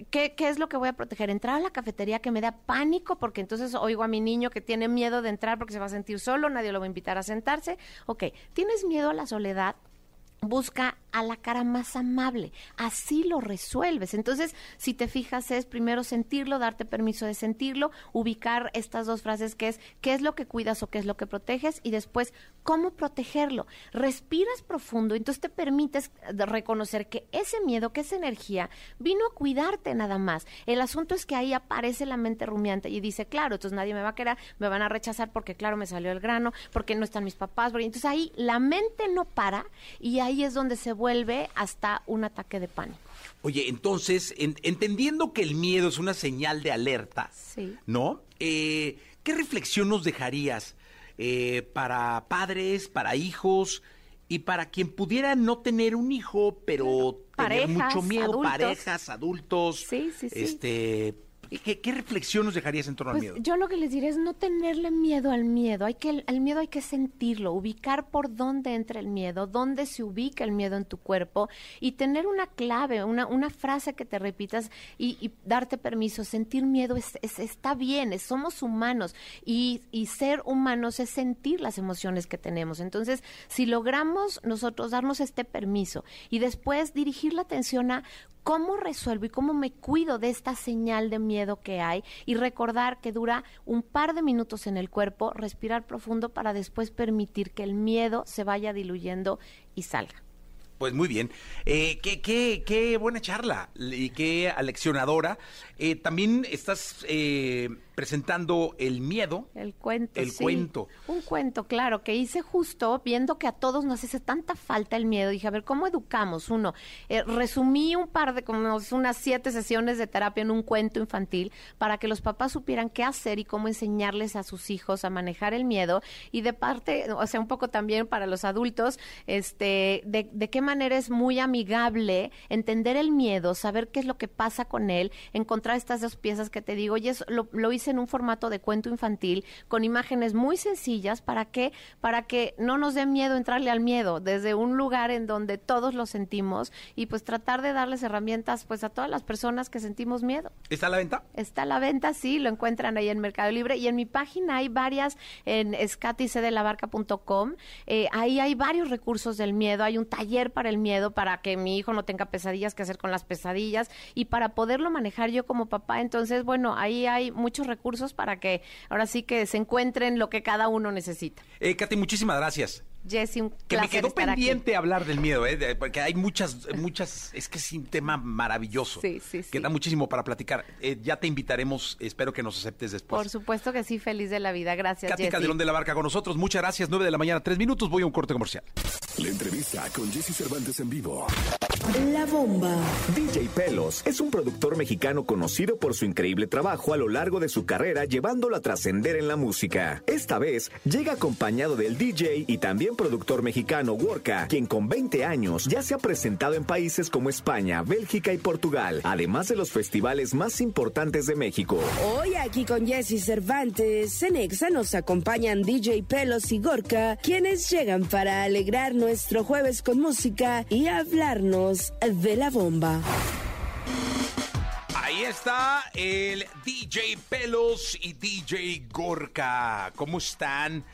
¿qué, qué es lo que voy a proteger? Entrar a la cafetería que me da pánico porque entonces oigo a mi niño que tiene miedo de entrar porque se va a sentir solo, nadie lo va a invitar a sentarse. Ok, ¿tienes miedo a la soledad? Busca a la cara más amable. Así lo resuelves. Entonces, si te fijas, es primero sentirlo, darte permiso de sentirlo, ubicar estas dos frases que es qué es lo que cuidas o qué es lo que proteges y después cómo protegerlo. Respiras profundo, entonces te permites reconocer que ese miedo, que esa energía vino a cuidarte nada más. El asunto es que ahí aparece la mente rumiante y dice, claro, entonces nadie me va a querer, me van a rechazar porque claro, me salió el grano, porque no están mis papás, entonces ahí la mente no para y ahí es donde se vuelve hasta un ataque de pánico. Oye, entonces, en- entendiendo que el miedo es una señal de alerta, Sí. ¿no? Eh, ¿Qué reflexión nos dejarías eh, para padres, para hijos y para quien pudiera no tener un hijo, pero tener Parejas, mucho miedo, adultos. parejas, adultos? Sí, sí, sí. Este, ¿qué, qué reflexión nos dejarías en torno al Pues miedo? yo lo que les diré es no tenerle miedo al miedo. Hay que al miedo hay que sentirlo, ubicar por dónde entra el miedo, dónde se ubica el miedo en tu cuerpo y tener una clave, una, una frase que te repitas y, y darte permiso. Sentir miedo es, es- está bien, es- somos humanos y, y ser humanos es sentir las emociones que tenemos. Entonces, si logramos nosotros darnos este permiso y después dirigir la atención a cómo resuelvo y cómo me cuido de esta señal de miedo que hay y recordar que dura un par de minutos en el cuerpo, respirar profundo para después permitir que el miedo se vaya diluyendo y salga. Pues muy bien. Eh, qué, qué, qué buena charla y qué aleccionadora. Eh, también estás eh, presentando el miedo. El cuento. El sí. cuento. Un cuento, claro, que hice justo viendo que a todos nos hace tanta falta el miedo. Dije, a ver, ¿cómo educamos? Uno, eh, resumí un par de, como unas siete sesiones de terapia en un cuento infantil para que los papás supieran qué hacer y cómo enseñarles a sus hijos a manejar el miedo. Y de parte, o sea, un poco también para los adultos, este, de, de qué manera es muy amigable entender el miedo, saber qué es lo que pasa con él, encontrar estas dos piezas que te digo, y eso lo, lo hice hice en un formato de cuento infantil con imágenes muy sencillas para que para que no nos dé miedo entrarle al miedo desde un lugar en donde todos lo sentimos y pues tratar de darles herramientas pues a todas las personas que sentimos miedo. ¿Está a la venta? Está a la venta, sí, lo encuentran ahí en Mercado Libre y en mi página hay varias en escaticedelabarca.com. Eh, ahí hay varios recursos del miedo, hay un taller para el miedo para que mi hijo no tenga pesadillas que hacer con las pesadillas y para poderlo manejar yo como papá. Entonces, bueno, ahí hay muchos recursos para que ahora sí que se encuentren lo que cada uno necesita. Eh, Katy, muchísimas gracias. Jessy, un Que me quedó aquí. pendiente hablar del miedo, ¿eh? de- porque hay muchas, muchas, es que es un tema maravilloso. Sí, sí, sí. Que da muchísimo para platicar. Eh, ya te invitaremos, espero que nos aceptes después. Por supuesto que sí, feliz de la vida. Gracias, Katy Jessy. Calderón de la Barca con nosotros. Muchas gracias. 9 de la mañana, tres minutos. Voy a un corte comercial. La entrevista con Jesse Cervantes en vivo. La bomba. DJ Pelos es un productor mexicano conocido por su increíble trabajo a lo largo de su carrera llevándolo a trascender en la música. Esta vez llega acompañado del DJ y también productor mexicano Worka, quien con 20 años ya se ha presentado en países como España, Bélgica y Portugal, además de los festivales más importantes de México. Hoy aquí con Jesse Cervantes, en Exa nos acompañan DJ Pelos y Gorka, quienes llegan para alegrar nuestro jueves con música y hablarnos de la bomba. Ahí está el DJ Pelos y DJ Gorka. ¿Cómo están?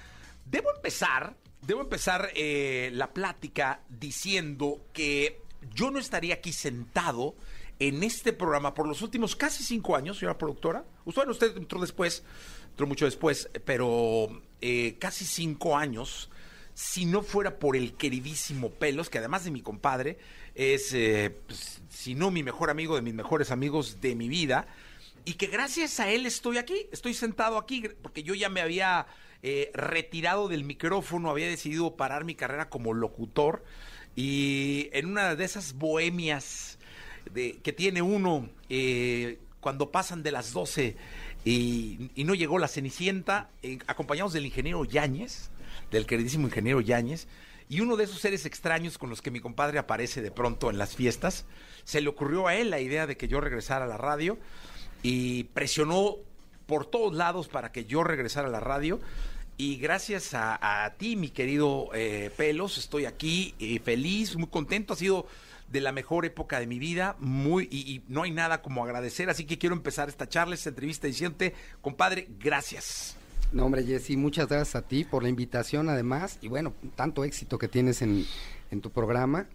Debo empezar, debo empezar eh, la plática diciendo que yo no estaría aquí sentado en este programa por los últimos casi cinco años, señora productora. Usted, usted entró después, entró mucho después, pero eh, casi cinco años si no fuera por el queridísimo Pelos, que además de mi compadre, es, eh, pues, si no mi mejor amigo, de mis mejores amigos de mi vida, y que gracias a él estoy aquí, estoy sentado aquí, porque yo ya me había eh, retirado del micrófono, había decidido parar mi carrera como locutor, y en una de esas bohemias de, que tiene uno eh, cuando pasan de las 12 y, y no llegó la Cenicienta, eh, acompañados del ingeniero Yáñez, del queridísimo ingeniero Yáñez, y uno de esos seres extraños con los que mi compadre aparece de pronto en las fiestas, se le ocurrió a él la idea de que yo regresara a la radio y presionó por todos lados para que yo regresara a la radio. Y gracias a, ti, mi querido eh, Pelos, estoy aquí eh, feliz, muy contento. Ha sido de la mejor época de mi vida, muy y, y no hay nada como agradecer. Así que quiero empezar esta charla, esta entrevista diciéndote, compadre, gracias. No, hombre, Jessy, muchas gracias a ti por la invitación, además, y bueno, tanto éxito que tienes en, en tu programa.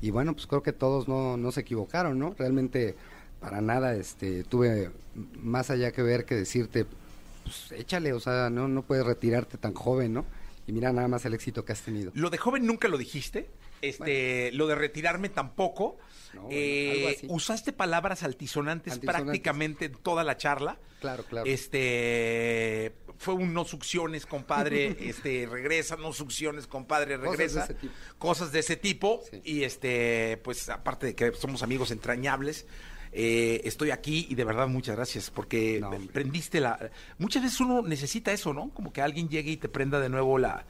Y bueno, pues creo que todos no, no se equivocaron, ¿no? Realmente, para nada, este, tuve más allá que ver que decirte, pues échale, o sea, no, no puedes retirarte tan joven, ¿no? Y mira nada más el éxito que has tenido. Lo de joven nunca lo dijiste. Este, lo de retirarme tampoco. No, Eh, usaste palabras altisonantes, Altisonantes. prácticamente en toda la charla. Claro, claro. Este fue un no succiones, compadre, este regresa, no succiones, compadre, Cosas de regresa. ese tipo. Cosas de ese tipo. Sí. Y este, pues aparte de que somos amigos entrañables, eh, estoy aquí y de verdad muchas gracias porque No, prendiste la. Muchas veces uno necesita eso, ¿no? Como que alguien llegue y te prenda de nuevo la.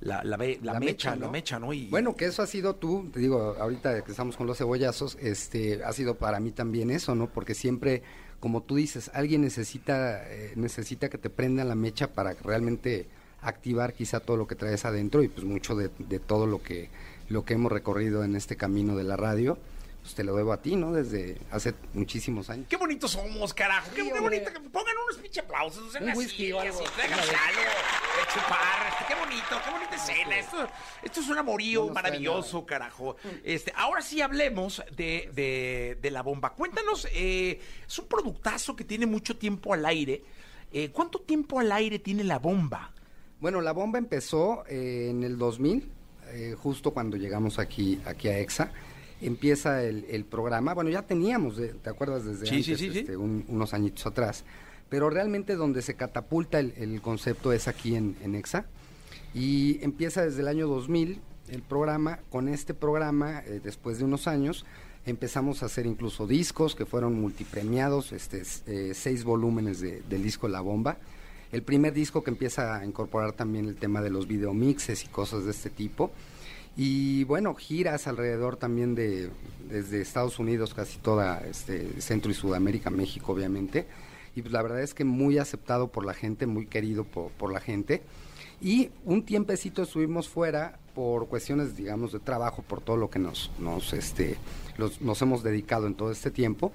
La, la, mecha, la mecha, ¿no? Y, Bueno, que eso ha sido tú, te digo, ahorita que estamos con los cebollazos, este, ha sido para mí también eso, ¿no? Porque siempre, como tú dices, alguien necesita, eh, necesita que te prenda la mecha para realmente activar quizá todo lo que traes adentro y pues mucho de, de todo lo que, lo que hemos recorrido en este camino de la radio, pues te lo debo a ti, ¿no? Desde hace muchísimos años. Qué bonitos somos, carajo. Qué, qué bonito. Pongan unos pinche aplausos. Un whisky algo. De chupar. este, qué bonito. Qué bonita escena. Esto, esto es un amorío No maravilloso, carajo. Este, ahora sí hablemos de, de, de la bomba. Cuéntanos, eh, es un productazo que tiene mucho tiempo al aire. Eh, ¿Cuánto tiempo al aire tiene la bomba? Bueno, la bomba empezó eh, en el 2000, eh, justo cuando llegamos aquí, aquí a EXA. Empieza el, el programa, bueno, ya teníamos, ¿te acuerdas? Desde Sí, antes, sí, sí. este, un- unos añitos atrás. Pero realmente donde se catapulta el, el concepto es aquí en, en EXA. Y empieza desde el año 2000 el programa. Con este programa, eh, después de unos años, empezamos a hacer incluso discos que fueron multipremiados, este, eh, seis volúmenes de- del disco La Bomba. El primer disco que empieza a incorporar también el tema de los videomixes y cosas de este tipo. Y bueno, giras alrededor también de desde Estados Unidos, casi toda este, Centro y Sudamérica, México obviamente. y pues la verdad es que muy aceptado por la gente, muy querido por, por la gente. Y un tiempecito estuvimos fuera por cuestiones, digamos, de trabajo, por todo lo que nos, nos, este, los- nos hemos dedicado en todo este tiempo.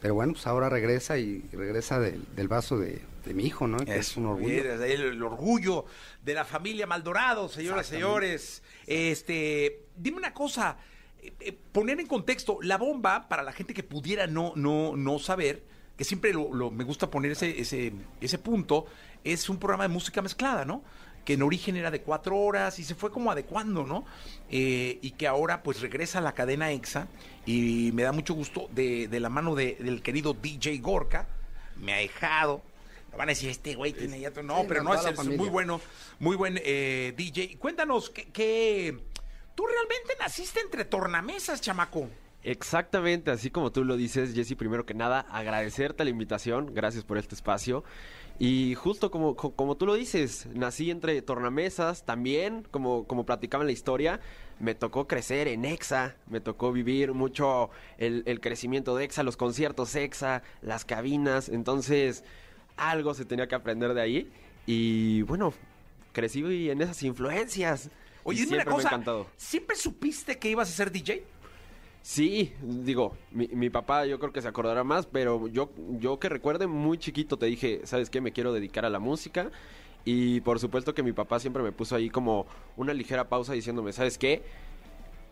Pero bueno, pues ahora regresa y regresa del, del vaso de, de mi hijo, ¿no? Que es un orgullo. El, el orgullo de la familia Maldorado, señoras y señores. Este, dime una cosa, eh, eh, poner en contexto, la bomba, para la gente que pudiera no, no, no saber, que siempre lo, lo- me gusta poner ese, ese, ese punto, es un programa de música mezclada, ¿no? Que en origen era de cuatro horas y se fue como adecuando, ¿no? Eh, y que ahora pues regresa a la cadena EXA y me da mucho gusto de, de la mano de- del querido DJ Gorka, me ha dejado. Van a decir, este güey tiene ya... todo". No, Sí, pero no, es, es muy bueno, muy buen eh, DJ. Cuéntanos, ¿qué, qué- tú realmente naciste entre tornamesas, chamaco? Exactamente, así como tú lo dices, Jesse, primero que nada, agradecerte la invitación, gracias por este espacio. Y justo como, co- como tú lo dices, nací entre tornamesas, también, como, como platicaba en la historia, me tocó crecer en EXA, me tocó vivir mucho el, el crecimiento de EXA, los conciertos EXA, las cabinas, entonces algo se tenía que aprender de ahí. Y bueno, crecí en esas influencias. Oye, dime una me cosa, encantado. ¿siempre supiste que ibas a ser DJ? Sí, digo, mi, mi papá yo creo que se acordará más, pero yo, yo que recuerde muy chiquito te dije, ¿sabes qué? Me quiero dedicar a la música. Y por supuesto que mi papá siempre me puso ahí como una ligera pausa diciéndome, ¿sabes qué?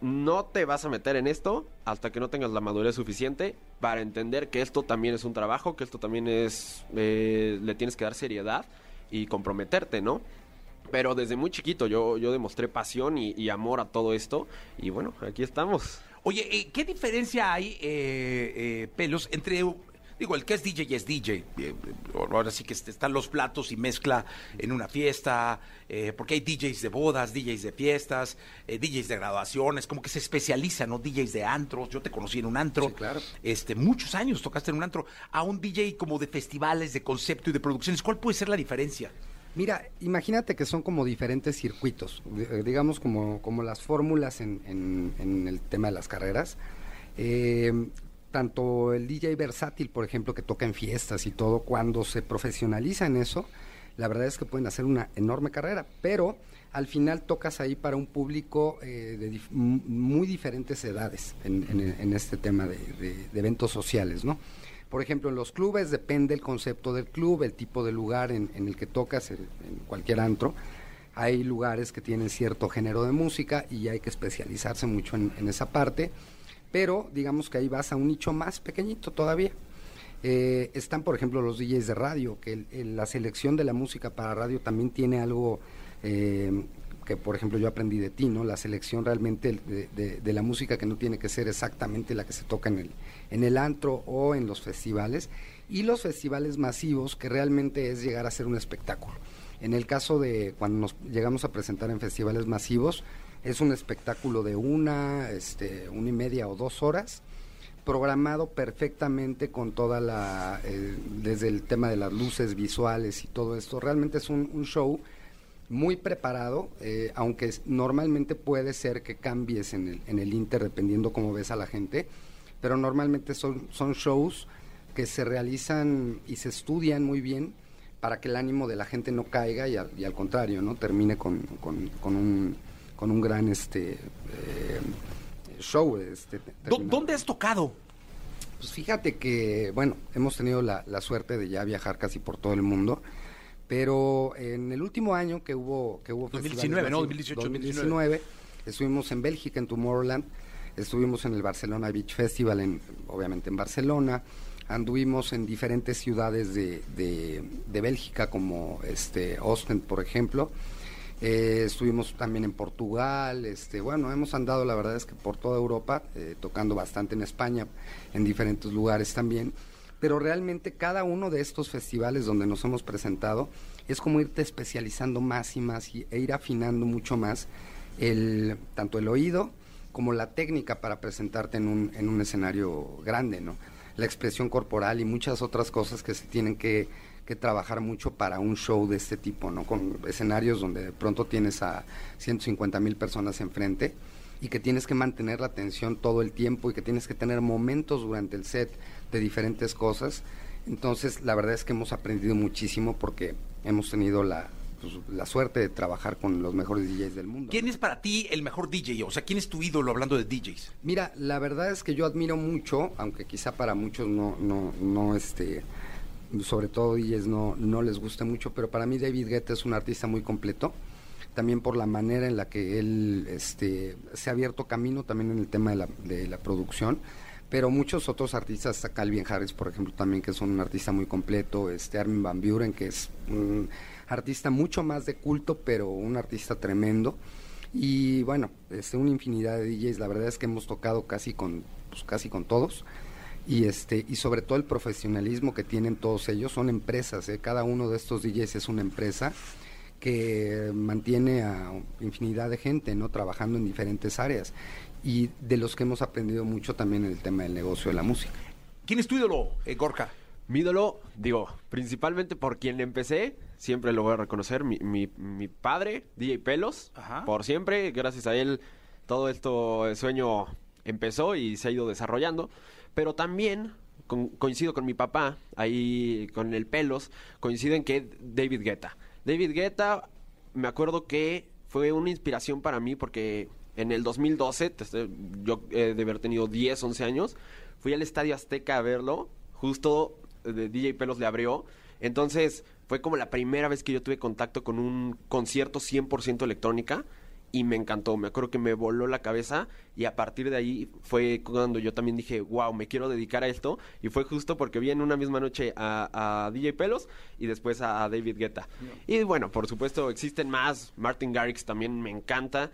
No te vas a meter en esto hasta que no tengas la madurez suficiente para entender que esto también es un trabajo, que esto también es, eh, le tienes que dar seriedad y comprometerte, ¿no? Pero desde muy chiquito yo, yo demostré pasión y, amor a todo esto y bueno, aquí estamos. Oye, eh, ¿qué diferencia hay, eh, Pelos, entre... Digo, el que es DJ es DJ. eh, eh, ahora sí que est- están los platos y mezcla en una fiesta, eh, porque hay DJs de bodas, DJs de fiestas, eh, DJs de graduaciones, como que se especializan, ¿no? DJs de antros. Yo te conocí en un antro. Sí, claro. Este, muchos años tocaste en un antro. A un DJ como de festivales, de concepto y de producciones. ¿Cuál puede ser la diferencia? Mira, imagínate que son como diferentes circuitos, di- digamos como, como las fórmulas en, en- en el tema de las carreras. Eh, tanto el DJ versátil, por ejemplo, que toca en fiestas y todo, cuando se profesionaliza en eso, la verdad es que pueden hacer una enorme carrera, pero al final tocas ahí para un público eh, de muy diferentes edades en, este tema de, eventos sociales, ¿no? Por ejemplo, en los clubes depende el concepto del club, el tipo de lugar en, el que tocas, en, cualquier antro. Hay lugares que tienen cierto género de música y hay que especializarse mucho en esa parte, pero digamos que ahí vas a un nicho más pequeñito todavía. Eh, están, por ejemplo, los DJs de radio, que la selección de la música para radio también tiene algo eh, que, por ejemplo, yo aprendí de ti, ¿no? La selección realmente de la música que no tiene que ser exactamente la que se toca en el, en el antro o en los festivales, y los festivales masivos, que realmente es llegar a ser un espectáculo. En el caso de cuando nos llegamos a presentar en festivales masivos, es un espectáculo de una, este, una y media o dos horas, programado perfectamente con toda la, eh, desde el tema de las luces visuales y todo esto. Realmente es un, show muy preparado, eh, aunque normalmente puede ser que cambies en el, en el Inter dependiendo cómo ves a la gente, pero normalmente son, son shows que se realizan y se estudian muy bien para que el ánimo de la gente no caiga y al, y al contrario, ¿no? Termine con, con- con un, con un gran este, eh, show. Este, ¿Dó- terminado. ¿Dónde has tocado? Pues fíjate que, bueno, hemos tenido la, la suerte de ya viajar casi por todo el mundo, pero en el último año que hubo... Que hubo 2019, ¿no? festivales 2018, 2019, estuvimos en Bélgica, en Tomorrowland, estuvimos en el Barcelona Beach Festival, en, obviamente en Barcelona, anduvimos en diferentes ciudades de, de, de Bélgica, como este Ostend, por ejemplo, eh, estuvimos también en Portugal, este, bueno, hemos andado la verdad es que por toda Europa, eh, tocando bastante en España, en diferentes lugares también, pero realmente cada uno de estos festivales donde nos hemos presentado es como irte especializando más y más y, e ir afinando mucho más el, tanto el oído como la técnica para presentarte en un, en un escenario grande, ¿no? La expresión corporal y muchas otras cosas que se tienen que, que trabajar mucho para un show de este tipo, ¿no? Con escenarios donde de pronto tienes a 150 mil personas enfrente y que tienes que mantener la atención todo el tiempo y que tienes que tener momentos durante el set de diferentes cosas. Entonces, la verdad es que hemos aprendido muchísimo porque hemos tenido la, pues, la suerte de trabajar con los mejores DJs del mundo. ¿Quién es para ti el mejor DJ? O sea, ¿quién es tu ídolo hablando de DJs? Mira, la verdad es que yo admiro mucho, aunque quizá para muchos no, no, no, este, sobre todo DJs no, no les guste mucho, pero para mí David Guetta es un artista muy completo, también por la manera en la que él, este, se ha abierto camino también en el tema de la, de la producción, pero muchos otros artistas, Calvin Harris, por ejemplo, también que es un artista muy completo, este, Armin Van Buren, que es un artista mucho más de culto, pero un artista tremendo. Y bueno, este, una infinidad de DJs, la verdad es que hemos tocado casi con, pues, casi con todos. Y, este, y sobre todo el profesionalismo que tienen todos ellos, son empresas, ¿eh? cada uno de estos DJs es una empresa que mantiene a infinidad de gente, ¿no? Trabajando en diferentes áreas y de los que hemos aprendido mucho también en el tema del negocio de la música. ¿Quién es tu ídolo, eh, Gorka? Mi ídolo, digo, principalmente por quien empecé, siempre lo voy a reconocer, mi, mi, mi padre, DJ Pelos, Ajá. por siempre, gracias a él todo esto, el sueño empezó y se ha ido desarrollando, pero también coincido con mi papá, ahí con el Pelos, coinciden que David Guetta. David Guetta, me acuerdo que fue una inspiración para mí porque en el 2012, te estoy- yo eh, de haber tenido 10, 11 años, fui al Estadio Azteca a verlo, justo DJ Pelos le abrió, entonces fue como la primera vez que yo tuve contacto con un concierto 100% electrónica y me encantó, me acuerdo que me voló la cabeza y a partir de ahí fue cuando yo también dije, wow, me quiero dedicar a esto y fue justo porque vi en una misma noche a, a DJ Pelos y después a, a David Guetta. Y bueno, por supuesto existen más, Martin Garrix también me encanta,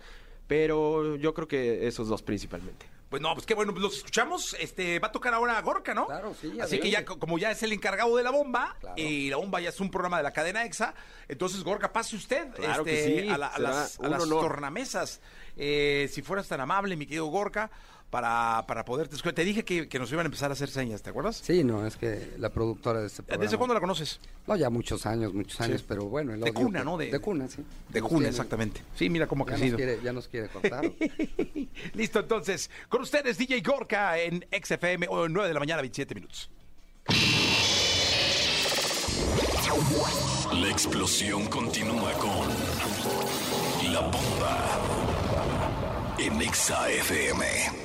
pero yo creo que esos dos principalmente. Pues no, pues qué bueno, pues los escuchamos. Este va a tocar ahora Gorka, ¿no? Claro, sí, Así que ya, co- como ya es el encargado de la bomba, Claro. y la bomba ya es un programa de la cadena EXA, entonces Gorka, pase usted Claro que este, sí, a, la- a las, a las tornamesas. Eh, si fueras tan amable, mi querido Gorka, para, para poderte escuchar. Te dije que, que nos iban a empezar a hacer señas, ¿te acuerdas? Sí, no, es que la productora de este programa... ¿Desde cuándo la conoces? No, ya muchos años, muchos años, Sí. pero bueno. el De cuna, que- ¿no? De- De, cuna, sí. De Nos tiene- exactamente. Sí, mira cómo ha Ya nos, crecido. quiere, ya nos quiere cortar. Listo, entonces, con ustedes DJ Gorka en XFM, o 9 de la mañana, 27 minutos. La explosión continúa con La Bomba en Exa FM.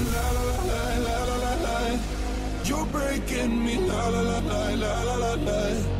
breaking me. La la la la la la la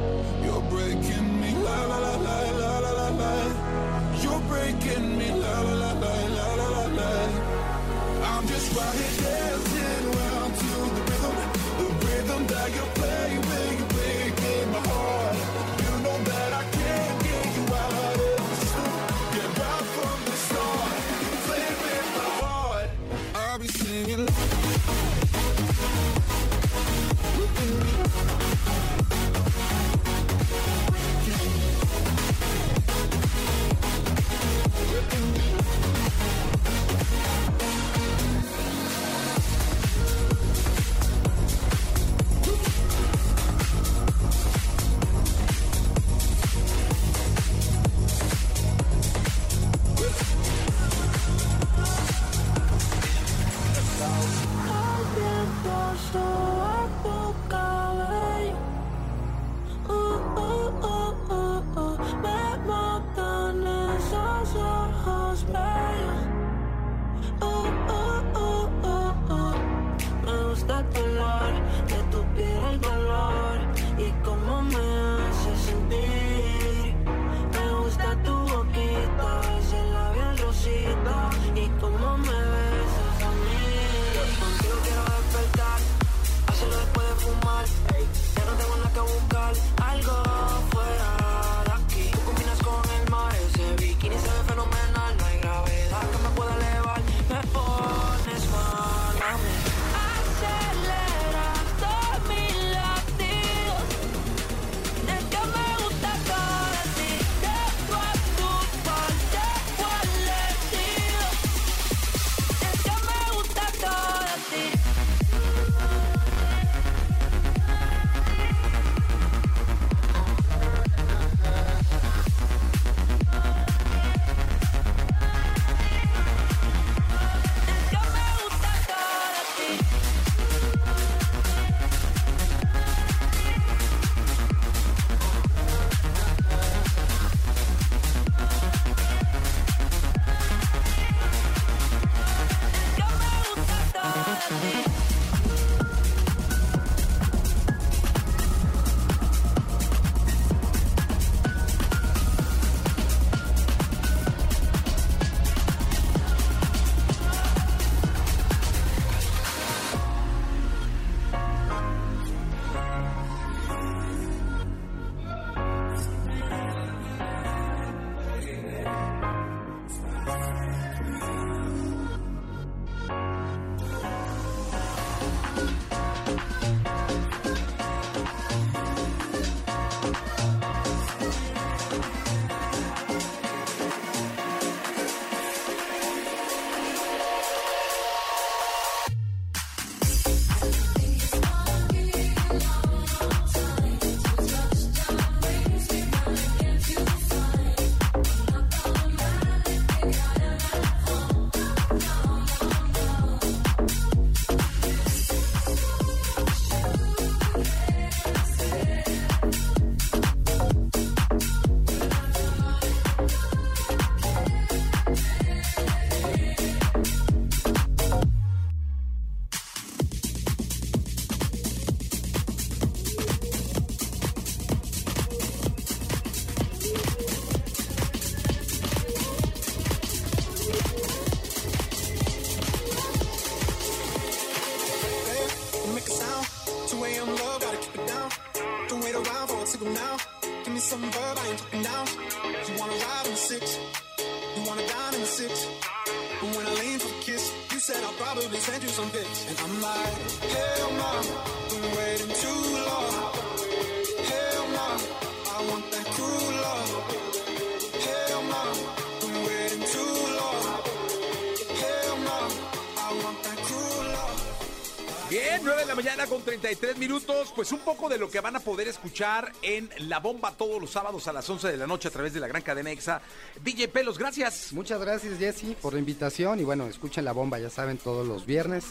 33 minutos. Pues un poco de lo que van a poder escuchar en La Bomba todos los sábados a las 11 de la noche a través de la gran cadena EXA. DJ Pelos, gracias. Muchas gracias, Jesse, por la invitación. Y bueno, escuchen la bomba, ya saben, todos los viernes,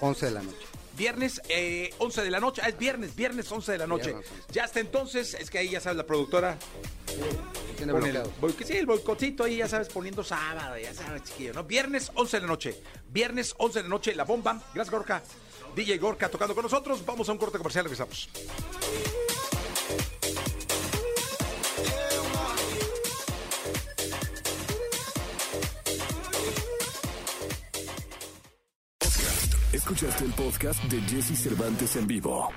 11 de la noche. Viernes eh, 11 de la noche. Ah, es viernes, viernes 11 de la noche. Viernes, 11. Ya hasta entonces, es que ahí ya sabes, la productora. Tiene el, sí, el boicotito ahí, ya sabes, poniendo sábado, ya sabes, chiquillo, ¿no? Viernes 11 de la noche. Viernes 11 de la noche, La Bomba. Gracias, Gorka. DJ Gorka tocando con nosotros. Vamos a un corte comercial, regresamos. Escuchaste el podcast de Jesse Cervantes en vivo.